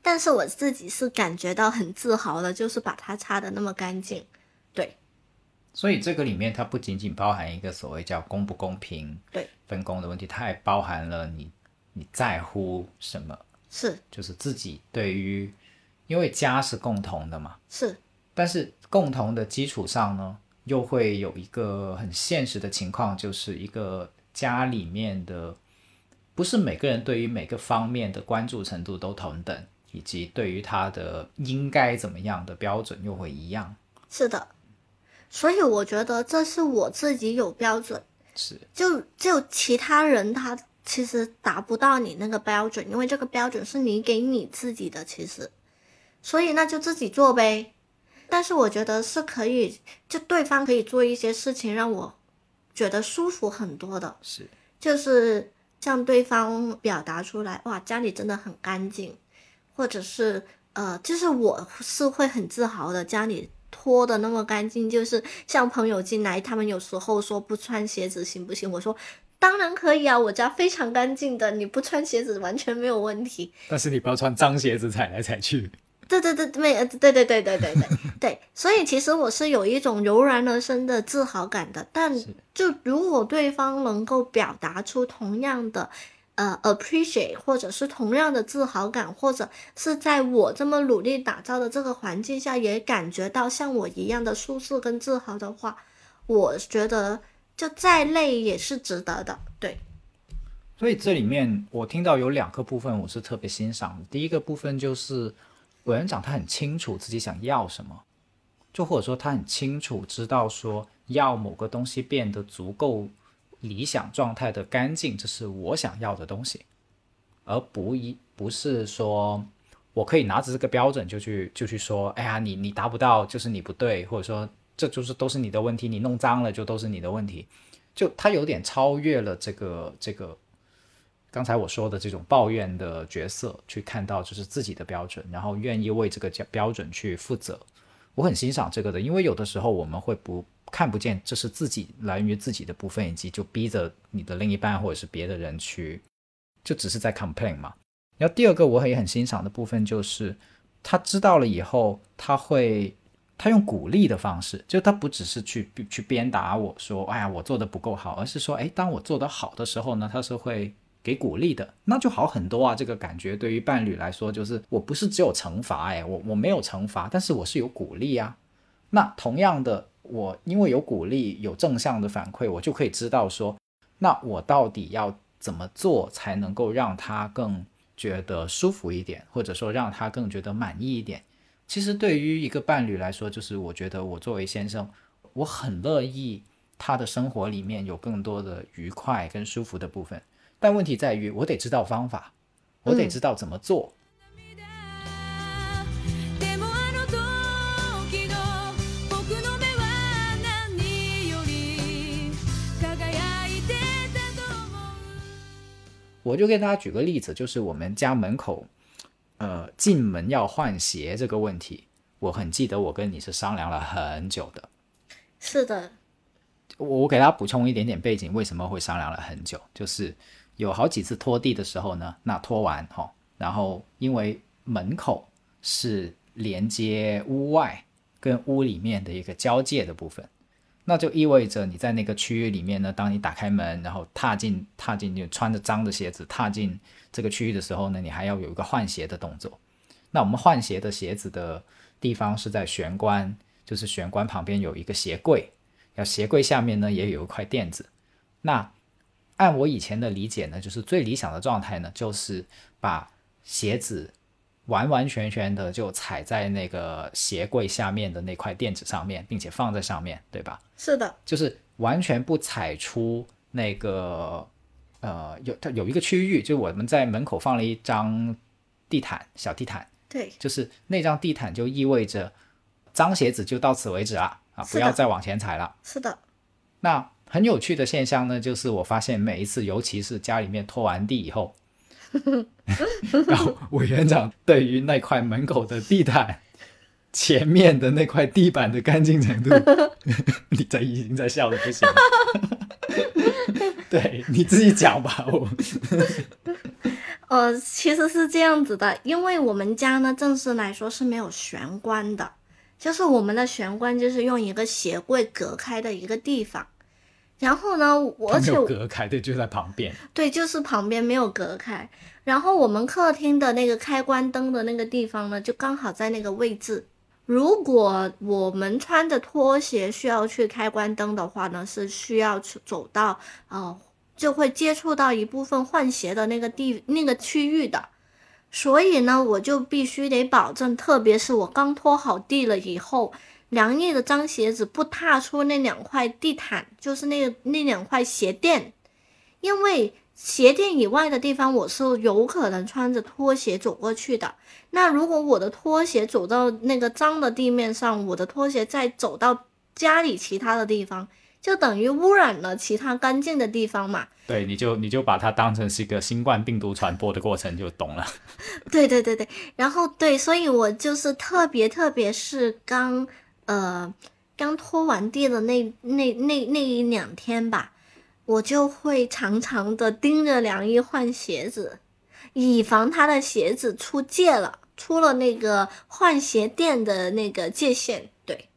但是我自己是感觉到很自豪的，就是把它擦的那么干净。对，所以这个里面它不仅仅包含一个所谓叫公不公平对分工的问题，它还包含了你你在乎什么，是。就是自己对于，因为家是共同的嘛，是，但是共同的基础上呢，又会有一个很现实的情况，就是一个家里面的，不是每个人对于每个方面的关注程度都同等，以及对于他的应该怎么样的标准又会一样。是的。所以我觉得这是我自己有标准，是，就就其他人他其实达不到你那个标准，因为这个标准是你给你自己的，其实，所以那就自己做呗。但是我觉得是可以，就对方可以做一些事情让我觉得舒服很多的，是，就是向对方表达出来，哇，家里真的很干净，或者是呃，就是我是会很自豪的，家里拖的那么干净，就是像朋友进来，他们有时候说不穿鞋子行不行？我说当然可以啊，我家非常干净的，你不穿鞋子完全没有问题。但是你不要穿脏鞋子踩来踩去。对对对，没，呃对对对对对对对，所以其实我是有一种油然而生的自豪感的。但就如果对方能够表达出同样的呃 appreciate，或者是同样的自豪感，或者是在我这么努力打造的这个环境下，也感觉到像我一样的舒适跟自豪的话，我觉得就再累也是值得的。对，所以这里面我听到有两个部分我是特别欣赏的。第一个部分就是委员长他很清楚自己想要什么，就或者说他很清楚知道说要某个东西变得足够理想状态的干净，这是我想要的东西，而不一不是说我可以拿着这个标准就去就去说，哎呀你你达不到就是你不对，或者说这就是都是你的问题，你弄脏了就都是你的问题。就他有点超越了这个这个刚才我说的这种抱怨的角色，去看到就是自己的标准，然后愿意为这个标标准去负责。我很欣赏这个的，因为有的时候我们会不看不见这是自己来源于自己的部分，以及就逼着你的另一半或者是别的人去，就只是在 complain 嘛。然后第二个我也很欣赏的部分就是他知道了以后，他会。他用鼓励的方式，就他不只是去去鞭打我说，哎呀，我做的不够好，而是说，哎，当我做得好的时候呢，他是会给鼓励的，那就好很多啊。这个感觉对于伴侣来说，就是我不是只有惩罚，哎，我我没有惩罚，但是我是有鼓励啊。那同样的，我因为有鼓励，有正向的反馈，我就可以知道说，那我到底要怎么做才能够让他更觉得舒服一点，或者说让他更觉得满意一点。其实对于一个伴侣来说，就是我觉得我作为先生，我很乐意他的生活里面有更多的愉快跟舒服的部分，但问题在于我得知道方法，我得知道怎么做。で我就给大家举个例子，就是我们家门口，呃，进门要换鞋这个问题，我很记得我跟你是商量了很久的。是的，我我给大家补充一点点背景，为什么会商量了很久？就是有好几次拖地的时候呢，那拖完哈、然后因为门口是连接屋外跟屋里面的一个交界的部分，那就意味着你在那个区域里面呢，当你打开门，然后踏进踏进就穿着脏的鞋子踏进这个区域的时候呢，你还要有一个换鞋的动作。那我们换鞋的鞋子的地方是在玄关，就是玄关旁边有一个鞋柜，要鞋柜下面呢也有一块垫子。那按我以前的理解呢，就是最理想的状态呢，就是把鞋子完完全全的就踩在那个鞋柜下面的那块垫子上面，并且放在上面，对吧？是的，就是完全不踩出那个呃有它有一个区域，就我们在门口放了一张地毯，小地毯，对，就是那张地毯就意味着脏鞋子就到此为止了啊，不要再往前踩了。是的，那很有趣的现象呢，就是我发现每一次，尤其是家里面拖完地以后，然后委员长对于那块门口的地毯前面的那块地板的干净程度，你在已经在笑的不行了。对，你自己讲吧，我呃，其实是这样子的，因为我们家呢，正式来说是没有玄关的，就是我们的玄关就是用一个鞋柜隔开的一个地方。然后呢，我它没而且有隔开，对，就在旁边。对，就是旁边没有隔开。然后我们客厅的那个开关灯的那个地方呢，就刚好在那个位置。如果我们穿着拖鞋需要去开关灯的话呢，是需要去走到呃，就会接触到一部分换鞋的那个地那个区域的。所以呢，我就必须得保证，特别是我刚拖好地了以后，凉意的脏鞋子不踏出那两块地毯，就是那个那两块鞋垫，因为鞋垫以外的地方，我是有可能穿着拖鞋走过去的。那如果我的拖鞋走到那个脏的地面上，我的拖鞋再走到家里其他的地方，就等于污染了其他干净的地方嘛。对，你就你就把它当成是一个新冠病毒传播的过程，就懂了。对对对对，然后对，所以我就是特别特别是刚呃刚拖完地的那那那那一两天吧，我就会常常的盯着梁一换鞋子，以防他的鞋子出界了，出了那个换鞋垫的那个界限。对，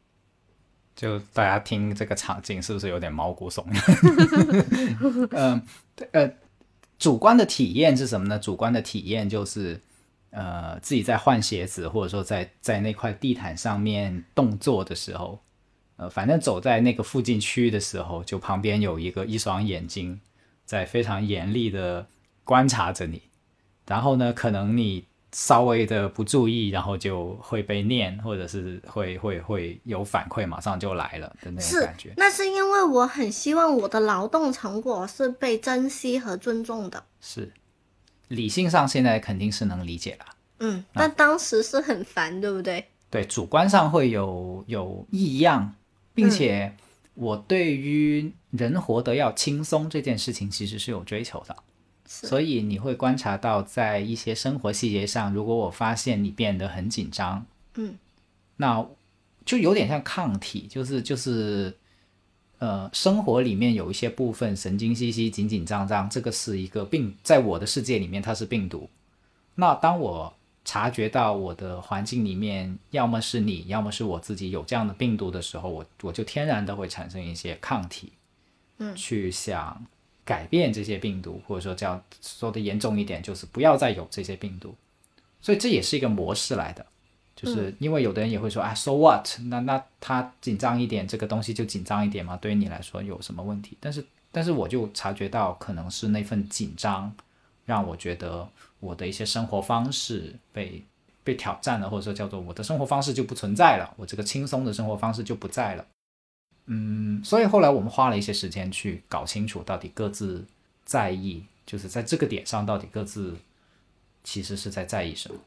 就大家听这个场景是不是有点毛骨悚然？嗯，呃，主观的体验是什么呢？主观的体验就是，呃，自己在换鞋子，或者说在在那块地毯上面动作的时候，呃，反正走在那个附近区域的时候，就旁边有一个一双眼睛在非常严厉的观察着你，然后呢，可能你稍微的不注意，然后就会被念，或者是会会会有反馈，马上就来了的那种是感觉。那是因为我很希望我的劳动成果是被珍惜和尊重的。是，理性上现在肯定是能理解了。嗯，但当时是很烦，对不对？对，主观上会有有异样，并且我对于人活得要轻松这件事情其实是有追求的。所以你会观察到，在一些生活细节上，如果我发现你变得很紧张，嗯，那就有点像抗体，就是就是，呃，生活里面有一些部分神经兮兮、紧紧张张，这个是一个病，在我的世界里面它是病毒。那当我察觉到我的环境里面，要么是你，要么是我自己有这样的病毒的时候，我我就天然的会产生一些抗体，嗯去想改变这些病毒，或者说这样说的严重一点，就是不要再有这些病毒。所以这也是一个模式来的，就是因为有的人也会说，啊，so what？那那他紧张一点，这个东西就紧张一点嘛，对于你来说有什么问题？但是但是我就察觉到，可能是那份紧张，让我觉得我的一些生活方式被被挑战了，或者说叫做我的生活方式就不存在了，我这个轻松的生活方式就不在了。嗯，所以后来我们花了一些时间去搞清楚到底各自在意，就是在这个点上到底各自其实是在在意什么。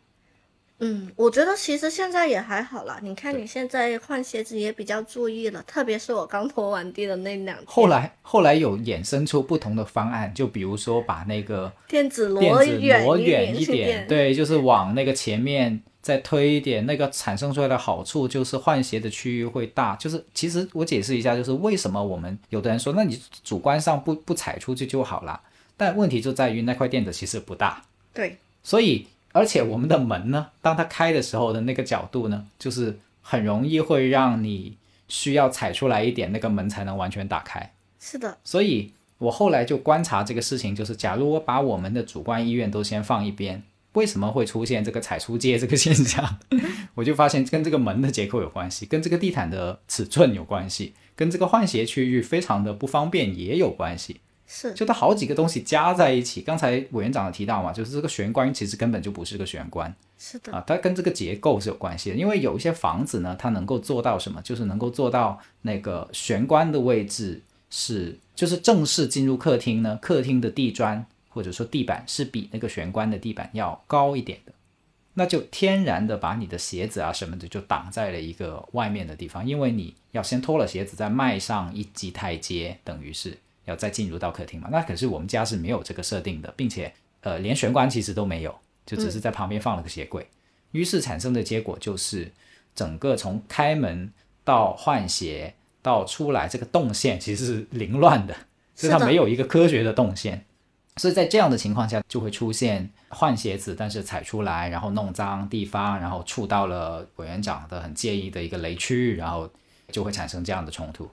嗯，我觉得其实现在也还好啦。你看你现在换鞋子也比较注意了，特别是我刚拖完地的那两天。后来后来有衍生出不同的方案，就比如说把那个垫子挪远挪一远一点，对，就是往那个前面再推一点，那个产生出来的好处就是换鞋的区域会大。就是其实我解释一下，就是为什么我们有的人说，那你主观上不不踩出去就好了，但问题就在于那块垫子其实不大，对，所以而且我们的门呢，当它开的时候的那个角度呢，就是很容易会让你需要踩出来一点，那个门才能完全打开。是的，所以我后来就观察这个事情，就是假如我把我们的主观意愿都先放一边，为什么会出现这个踩出界这个现象？我就发现跟这个门的结构有关系，跟这个地毯的尺寸有关系，跟这个换鞋区域非常的不方便也有关系。是就它好几个东西加在一起，刚才委员长也提到嘛，就是这个玄关其实根本就不是个玄关是的，啊，它跟这个结构是有关系的。因为有一些房子呢，它能够做到什么，就是能够做到那个玄关的位置是，就是正式进入客厅呢，客厅的地砖或者说地板是比那个玄关的地板要高一点的。那就天然的把你的鞋子啊什么的就挡在了一个外面的地方，因为你要先脱了鞋子，再迈上一级台阶，等于是要再进入到客厅嘛。那可是我们家是没有这个设定的，并且呃连玄关其实都没有，就只是在旁边放了个鞋柜。于是产生的结果就是，整个从开门到换鞋到出来这个动线其实是凌乱的，就是它没有一个科学的动线。所以在这样的情况下，就会出现换鞋子，但是踩出来，然后弄脏地方，然后触到了委员长的很介意的一个雷区，然后就会产生这样的冲突。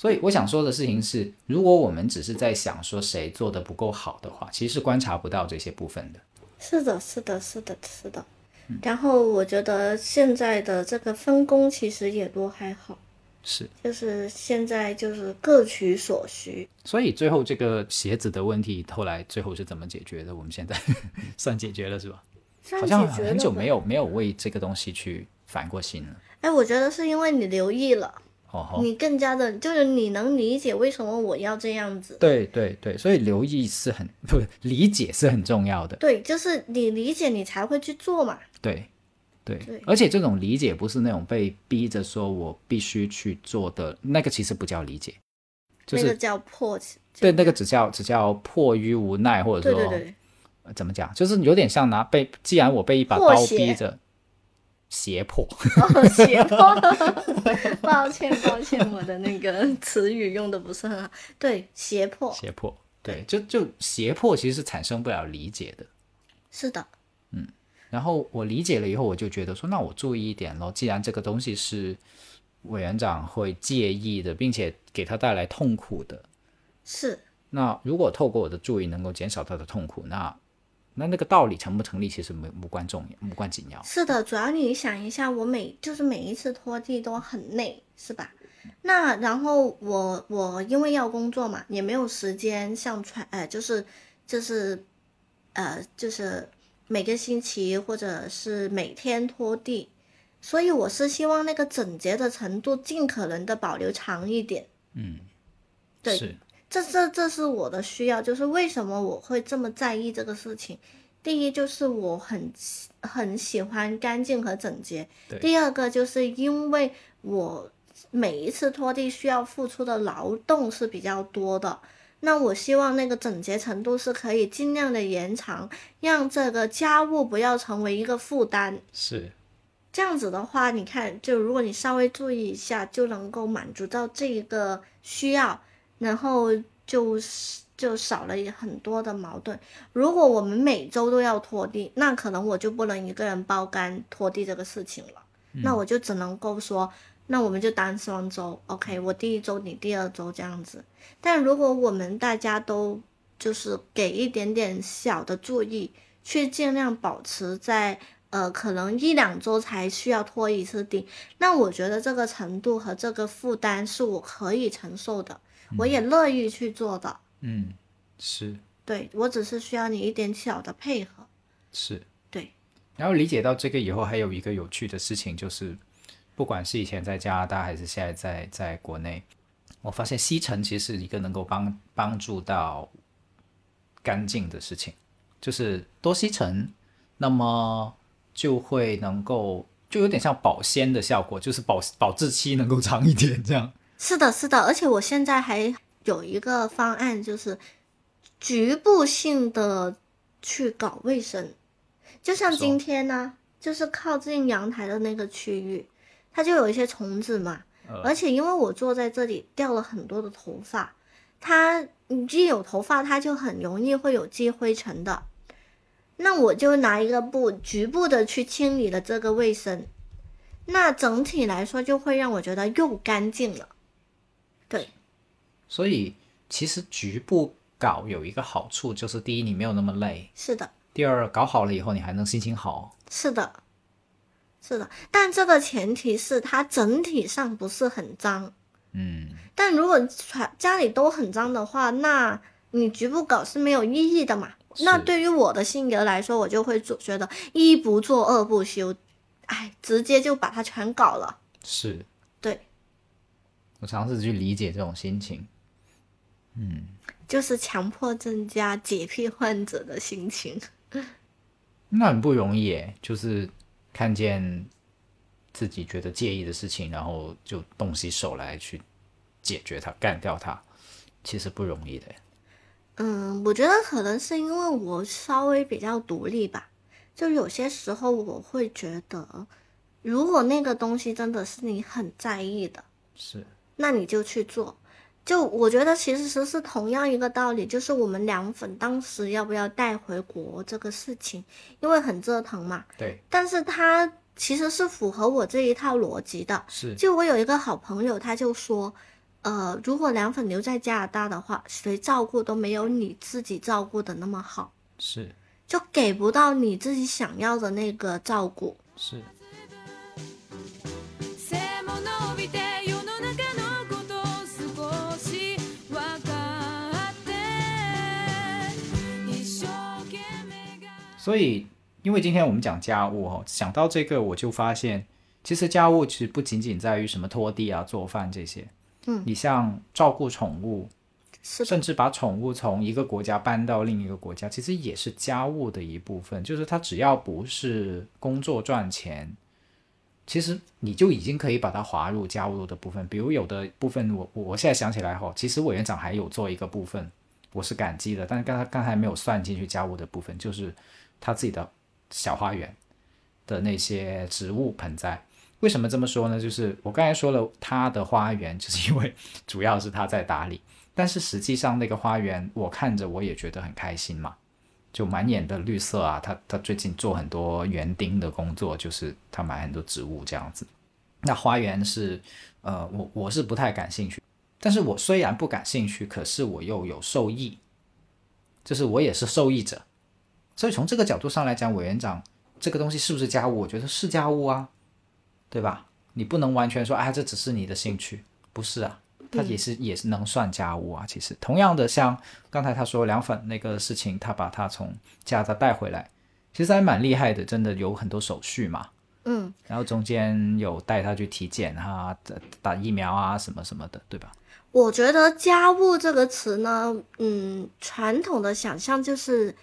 所以我想说的事情是，如果我们只是在想说谁做的不够好的话，其实是观察不到这些部分的。是的，是的，是的，是的。然后我觉得现在的这个分工其实也都还好，是，就是现在就是各取所需。所以最后这个鞋子的问题，后来最后是怎么解决的？我们现在 算解决了是吧？算好像很久没有没有为这个东西去反过心了。哎，我觉得是因为你留意了，哦，你更加的，就是你能理解为什么我要这样子。对对对，所以留意是很 不理解是很重要的。对，就是你理解，你才会去做嘛。对对对而且这种理解不是那种被逼着说我必须去做的，那个其实不叫理解，就是、那个叫迫。对那个只叫只叫迫于无奈，或者说对对对，呃怎么讲，就是有点像拿被，既然我被一把刀逼着，胁迫。哦，胁迫。抱歉抱歉，我的那个词语用的不是很好。对，胁迫胁迫，对，就就胁迫其实是产生不了理解的。是的，嗯然后我理解了以后，我就觉得说，那我注意一点咯。既然这个东西是委员长会介意的，并且给他带来痛苦的，是那如果透过我的注意能够减少他的痛苦，那那那个道理成不成立，其实没无关重要，无关紧要。是的，主要你想一下，我每就是每一次拖地都很累，是吧？那然后我我因为要工作嘛，也没有时间像传呃，就是就是呃就是每个星期或者是每天拖地，所以我是希望那个整洁的程度尽可能的保留长一点。嗯对是，这这这是我的需要，就是为什么我会这么在意这个事情。第一就是我很喜很喜欢干净和整洁，第二个就是因为我每一次拖地需要付出的劳动是比较多的，那我希望那个整洁程度是可以尽量的延长，让这个家务不要成为一个负担。是，这样子的话，你看，就如果你稍微注意一下，就能够满足到这一个需要，然后就是就少了很多的矛盾。如果我们每周都要拖地，那可能我就不能一个人包干拖地这个事情了，那我就只能够说，那我们就单双周，OK，我第一周你第二周这样子。但如果我们大家都就是给一点点小的注意，去尽量保持在呃可能一两周才需要拖一次地，那我觉得这个程度和这个负担是我可以承受的，我也乐意去做的。嗯，是对我只是需要你一点小的配合。是。对，然后理解到这个以后，还有一个有趣的事情就是，不管是以前在加拿大还是现在在在国内，我发现吸尘其实是一个能够帮帮助到干净的事情，就是多吸尘，那么就会能够就有点像保鲜的效果，就是保保质期能够长一点这样。是的，是的，而且我现在还有一个方案，就是局部性的去搞卫生，就像今天呢，就是靠近阳台的那个区域，它就有一些虫子嘛，呃而且因为我坐在这里掉了很多的头发，它你既有头发，它就很容易会有积灰尘的。那我就拿一个布局部的去清理了这个卫生，那整体来说就会让我觉得又干净了。对，所以其实局部搞有一个好处，就是第一你没有那么累，是的，第二搞好了以后你还能心情好。是的，是的，但这个前提是它整体上不是很脏。嗯，但如果全家里都很脏的话，那你局部搞是没有意义的嘛。那对于我的性格来说，我就会做觉得一不做二不休，哎，直接就把它全搞了。是对，我尝试去理解这种心情。嗯就是强迫症加洁癖患者的心情。那很不容易耶，就是看见自己觉得介意的事情，然后就动起手来去解决它、干掉它，其实不容易的。嗯，我觉得可能是因为我稍微比较独立吧，就有些时候我会觉得，如果那个东西真的是你很在意的，是，那你就去做。就我觉得其实是同样一个道理，就是我们凉粉当时要不要带回国这个事情，因为很折腾嘛。对，但是它其实是符合我这一套逻辑的。是，就我有一个好朋友，他就说，呃，如果凉粉留在加拿大的话，谁照顾都没有你自己照顾的那么好，是，就给不到你自己想要的那个照顾。是。所以，因为今天我们讲家务哦，想到这个我就发现，其实家务其实不仅仅在于什么拖地啊、做饭这些，嗯你像照顾宠物，甚至把宠物从一个国家搬到另一个国家，其实也是家务的一部分。就是它只要不是工作赚钱，其实你就已经可以把它划入家务的部分。比如有的部分我，我我现在想起来哈，其实委员长还有做一个部分，我是感激的，但是刚才刚才没有算进去家务的部分，就是他自己的小花园的那些植物盆栽。为什么这么说呢？就是我刚才说了，他的花园，就是因为主要是他在打理，但是实际上那个花园，我看着我也觉得很开心嘛，就满眼的绿色啊。他他最近做很多园丁的工作，就是他买很多植物这样子。那花园是，呃，我我是不太感兴趣，但是我虽然不感兴趣，可是我又有受益，就是我也是受益者。所以从这个角度上来讲，委员长这个东西是不是家务？我觉得是家务啊，对吧？你不能完全说，哎，这只是你的兴趣，不是啊，他也是、也是能算家务啊。其实同样的，像刚才他说凉粉那个事情，他把他从加拿大带回来，其实还蛮厉害的，真的有很多手续嘛。嗯，然后中间有带他去体检啊，打打疫苗啊，什么什么的，对吧？我觉得“家务”这个词呢，嗯，传统的想象就是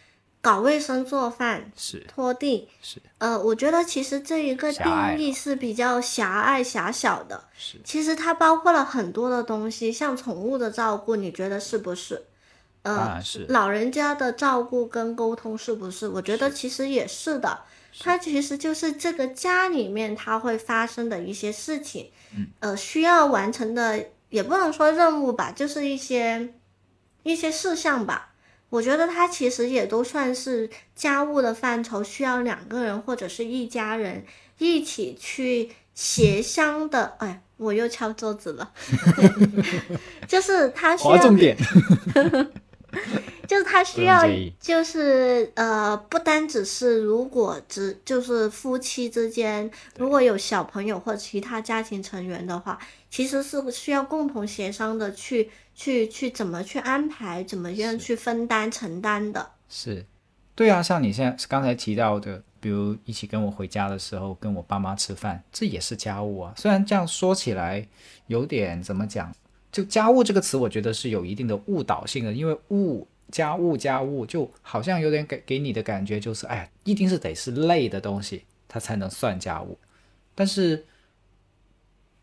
搞卫生、做饭、是拖地。是呃，我觉得其实这一个定义是比较狭隘、狭小的。是，其实它包括了很多的东西，像宠物的照顾，你觉得是不是？呃，是老人家的照顾跟沟通是不是？我觉得其实也是的。它其实就是这个家里面它会发生的一些事情，嗯呃，需要完成的也不能说任务吧，就是一些一些事项吧。我觉得它其实也都算是家务的范畴，需要两个人或者是一家人一起去协商的。哎，我又敲桌子了，就是它需要点，就是他需要，就是呃，不单只是如果只就是夫妻之间，如果有小朋友或其他家庭成员的话，其实是需要共同协商的去去去怎么去安排，怎么样去分担承担的。是，对啊，像你现在刚才提到的，比如一起跟我回家的时候，跟我爸妈吃饭，这也是家务啊。虽然这样说起来有点怎么讲，就家务这个词，我觉得是有一定的误导性的，因为物家务家务就好像有点给给你的感觉就是，哎呀，一定是得是累的东西，它才能算家务。但是，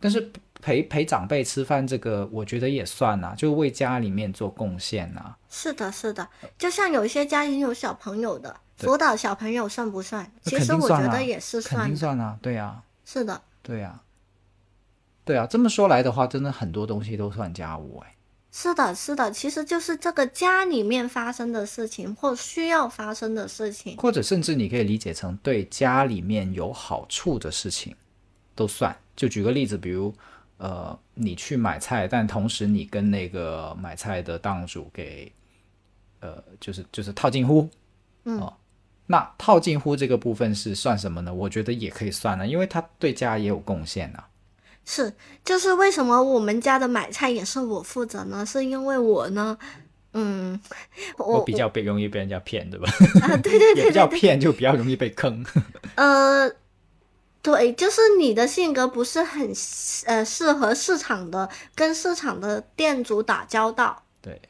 但是陪陪长辈吃饭这个，我觉得也算呐、就为家里面做贡献啊呐、是的，是的，就像有一些家庭有小朋友的，辅导小朋友算不算？其实我觉得也是算的。定算啊，对啊，是的，对啊，对啊。这么说来的话，真的很多东西都算家务哎。是的，是的，其实就是这个家里面发生的事情或需要发生的事情。或者甚至你可以理解成对家里面有好处的事情都算。就举个例子，比如呃，你去买菜，但同时你跟那个买菜的档主给呃，就是就是套近乎，嗯哦，那套近乎这个部分是算什么呢？我觉得也可以算呢，因为他对家也有贡献啊。是，就是为什么我们家的买菜也是我负责呢？是因为我呢，嗯，我我比较被容易被人家骗，对吧？啊，对对对对，比较骗，就比较容易被坑。呃，对，就是你的性格不是很呃适合市场的，跟市场的店主打交道，对，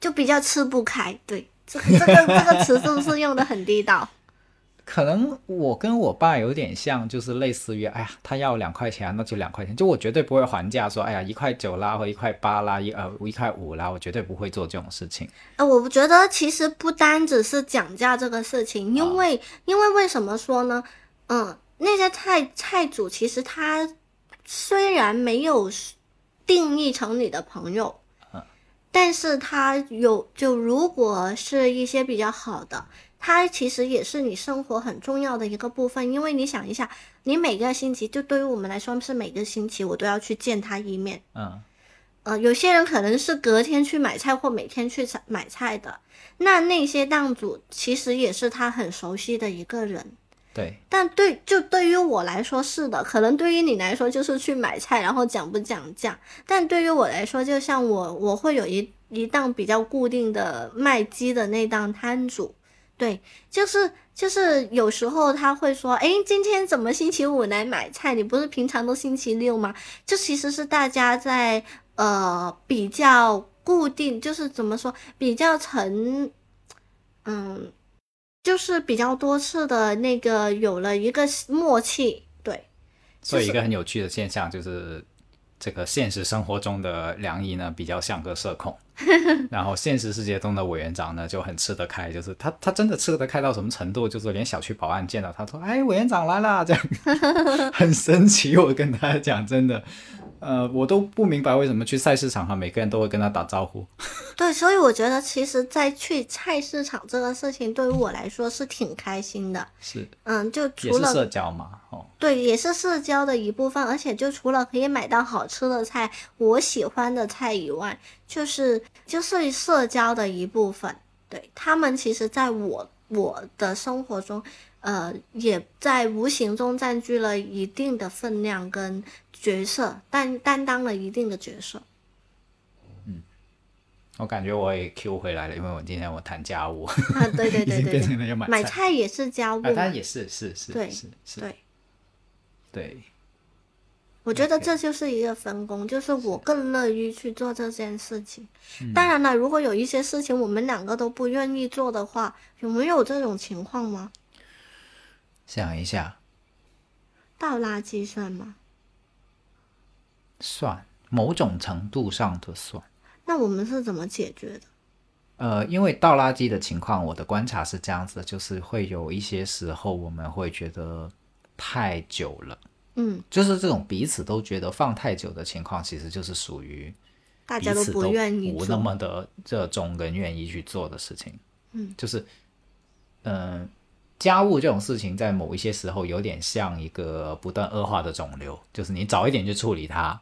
就比较吃不开。对，这个这个这个词是不是用的很地道？可能我跟我爸有点像，就是类似于，哎呀，他要两块钱，那就两块钱，就我绝对不会还价，说，哎呀，一块九啦，或一块八啦，一呃一块五啦，我绝对不会做这种事情。呃，我觉得其实不单只是讲价这个事情，因为、因为为什么说呢？嗯，那些菜菜主其实他虽然没有定义成你的朋友，但是他有就如果是一些比较好的，他其实也是你生活很重要的一个部分，因为你想一下，你每个星期就对于我们来说是每个星期我都要去见他一面。嗯，呃，有些人可能是隔天去买菜或每天去买菜的，那那些档主其实也是他很熟悉的一个人。对，但对，就对于我来说是的，可能对于你来说就是去买菜，然后讲不讲价。但对于我来说，就像我，我会有一一档比较固定的卖鸡的那档摊主，对，就是就是有时候他会说，诶，今天怎么星期五来买菜？你不是平常都星期六吗？这其实是大家在呃比较固定，就是怎么说，比较成，嗯。就是比较多次的那个有了一个默契，对，所以一个很有趣的现象就是，这个现实生活中的梁姨呢比较像个社恐，然后现实世界中的委员长呢就很吃得开，就是他他真的吃得开到什么程度，就是连小区保安见到他说：“哎，委员长来了！”这样 很神奇。我跟大家讲，真的，呃，我都不明白为什么去菜市场哈，每个人都会跟他打招呼。对，所以我觉得其实，在去菜市场这个事情对于我来说是挺开心的，是，嗯，就除了社交嘛，哦，对，也是社交的一部分，而且就除了可以买到好吃的菜，我喜欢的菜以外，就是就是社交的一部分。对他们，其实在我我的生活中，呃，也在无形中占据了一定的分量跟角色，担担当了一定的角色。我感觉我也 Q 回来了，因为我今天我谈家务，啊，对对对 对买买菜。也是家务啊，嘛，他也是是是对是是，对。对，我觉得这就是一个分工，就是我更乐于去做这件事情。嗯当然了，如果有一些事情我们两个都不愿意做的话，有没有这种情况吗？想一下，倒垃圾算吗？算某种程度上的算。那我们是怎么解决的？呃，因为倒垃圾的情况，我的观察是这样子的，就是会有一些时候我们会觉得太久了，嗯，就是这种彼此都觉得放太久的情况，其实就是属于大家都不愿意不那。么的热衷跟愿意去做的事情。嗯，就是嗯、呃家务这种事情，在某一些时候有点像一个不断恶化的肿瘤，就是你早一点去处理它，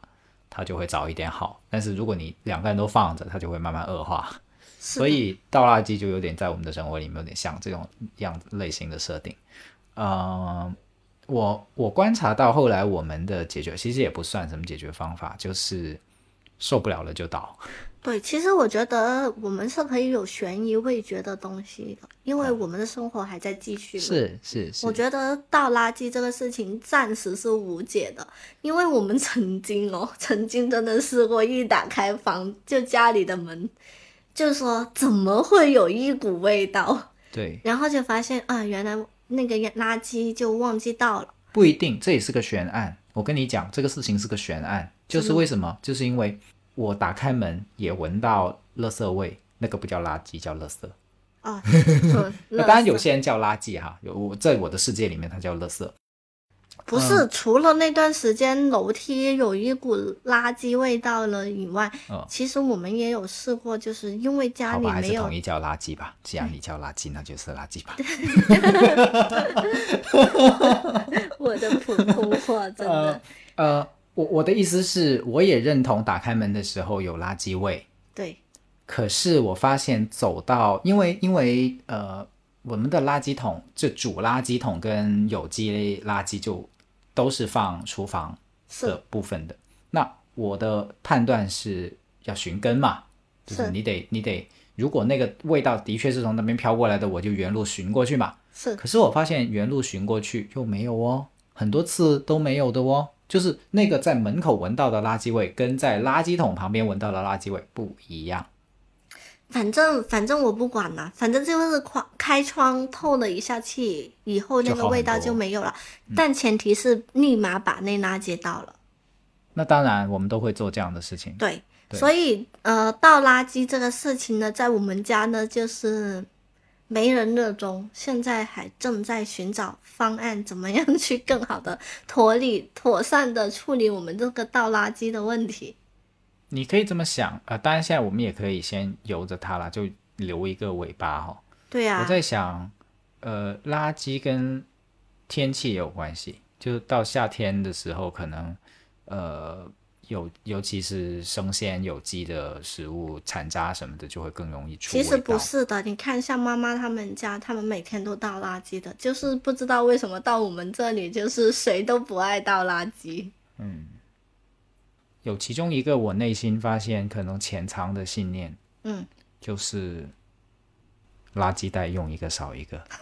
它就会早一点好。但是如果你两个人都放着，它就会慢慢恶化。所以倒垃圾就有点在我们的生活里面有点像这种样子类型的设定。呃，我我观察到后来我们的解决其实也不算什么解决方法，就是受不了了就倒。对，其实我觉得我们是可以有悬疑味觉的东西的，因为我们的生活还在继续嘛。是是是，我觉得倒垃圾这个事情暂时是无解的，因为我们曾经哦，曾经真的试过一打开房就家里的门，就说怎么会有一股味道，对，然后就发现啊，原来那个垃圾就忘记倒了。不一定，这也是个悬案。我跟你讲，这个事情是个悬案，就是为什么？就是因为我打开门也闻到垃圾味，那个不叫垃圾，叫垃圾。哦，说那当然有些人叫垃圾哈，有我在我的世界里面它叫垃圾。不是，除了那段时间楼梯有一股垃圾味道了以外，嗯其实我们也有试过，就是因为家里没有是统一叫垃圾吧。既然你叫垃圾，那就是垃圾吧。我的普通话，真的、呃，我我的意思是，我也认同打开门的时候有垃圾味，对，可是我发现走到，因为因为呃，我们的垃圾桶这主垃圾桶跟有机垃圾就都是放厨房的部分的。那我的判断是要寻根嘛，就是是你得你得，如果那个味道的确是从那边飘过来的，我就原路寻过去嘛。是可是我发现原路寻过去又没有哦，很多次都没有的哦。就是那个在门口闻到的垃圾味，跟在垃圾桶旁边闻到的垃圾味不一样。反正反正我不管了，反正就是开开窗透了一下气以后，那个味道就没有了。但前提是立马把那垃圾倒了。那当然，我们都会做这样的事情。对，对所以呃，倒垃圾这个事情呢，在我们家呢就是没人热衷，现在还正在寻找方案，怎么样 去更好的妥理妥善的处理我们这个倒垃圾的问题。你可以这么想，呃，当然现在我们也可以先由着它啦，就留一个尾巴哈、对啊我，在想，呃，垃圾跟天气也有关系，就是到夏天的时候，可能呃有尤其是生鲜有机的食物残渣什么的，就会更容易出。其实不是的，你看像妈妈他们家，他们每天都倒垃圾的，就是不知道为什么到我们这里就是谁都不爱倒垃圾。嗯有其中一个我内心发现可能潜藏的信念，嗯，就是垃圾袋用一个少一个。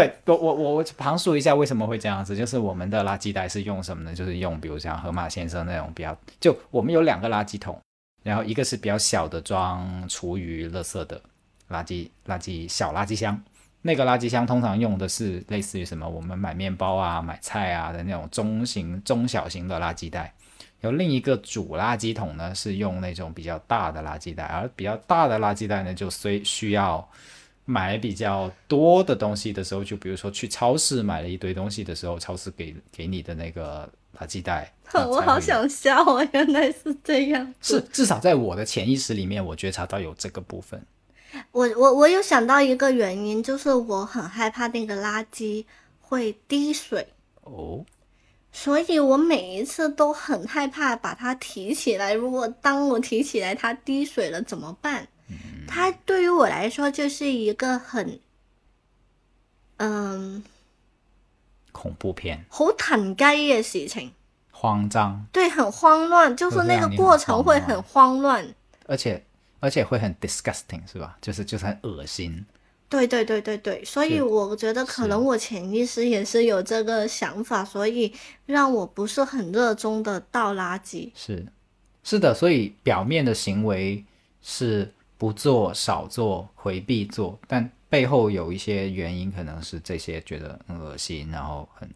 对，我我我我旁述一下为什么会这样子，就是我们的垃圾袋是用什么呢？就是用比如像河马先生那种比较，就我们有两个垃圾桶，然后一个是比较小的装厨余、垃圾的垃圾垃圾小垃圾箱，那个垃圾箱通常用的是类似于什么我们买面包啊、买菜啊的那种中型、中小型的垃圾袋。有另一个主垃圾桶呢，是用那种比较大的垃圾袋，而比较大的垃圾袋呢，就虽需要买比较多的东西的时候，就比如说去超市买了一堆东西的时候，超市给给你的那个垃圾袋，它我好想笑啊，原来是这样。是至少在我的潜意识里面，我觉察到有这个部分。我我我有想到一个原因，就是我很害怕那个垃圾会滴水，哦，所以我每一次都很害怕把它提起来。如果当我提起来它滴水了怎么办？它对于我来说就是一个很，嗯，恐怖片，好騰雞嘅事情。慌张，对，很慌乱，就是那个过程会很慌乱。而且而且会很 disgusting，是吧？就是就是很恶心。对对对对对，所以我觉得可能我潜意识也是有这个想法，所以让我不是很热衷的倒垃圾。是，是的，所以表面的行为是不做、少做、回避做，但背后有一些原因，可能是这些觉得很恶心，然后很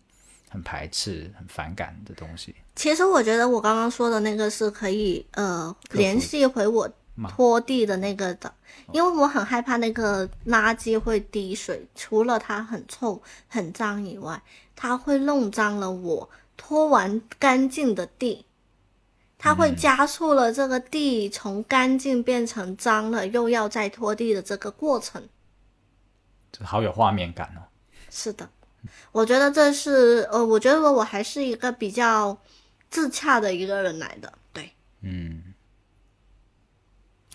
很排斥、很反感的东西。其实我觉得我刚刚说的那个是可以呃联系回我拖地的那个的，因为我很害怕那个垃圾会滴水，除了它很臭很脏以外，它会弄脏了我拖完干净的地。它会加速了这个地从干净变成脏了，又要再拖地的这个过程。就好有画面感哦。是的，我觉得这是呃，我觉得我还是一个比较自洽的一个人来的。对，嗯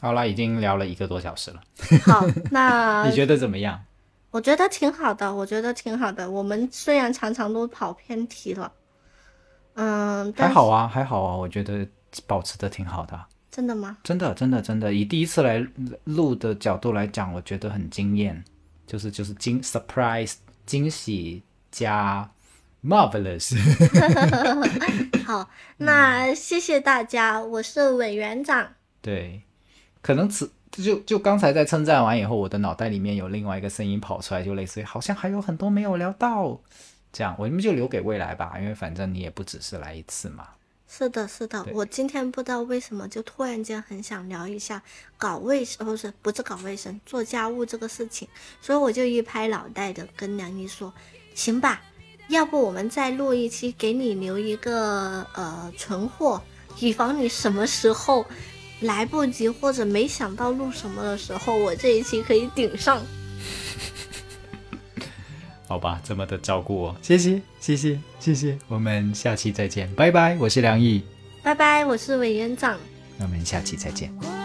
好啦，已经聊了一个多小时了，好，那 你觉得怎么样？我觉得挺好的，我觉得挺好的。我们虽然常常都跑偏题了，嗯，还好啊，还好啊，我觉得保持的挺好的啊。真的吗？真的，真的，真的，以第一次来录的角度来讲，我觉得很惊艳，就是就是惊 surprise 惊喜加 marvelous。好，那谢谢大家，我是委员长。对，可能此就就刚才在称赞完以后，我的脑袋里面有另外一个声音跑出来，就类似于好像还有很多没有聊到，这样我们就留给未来吧，因为反正你也不只是来一次嘛。是的，是的，我今天不知道为什么就突然间很想聊一下搞卫生，不是不是搞卫生，做家务这个事情，所以我就一拍脑袋的跟梁毅说，行吧，要不我们再录一期，给你留一个呃存货，以防你什么时候来不及或者没想到录什么的时候，我这一期可以顶上。好吧，这么的照顾我，谢谢，谢谢，谢谢，我们下期再见，拜拜，我是梁毅，拜拜，我是委员长。那我们下期再见。こ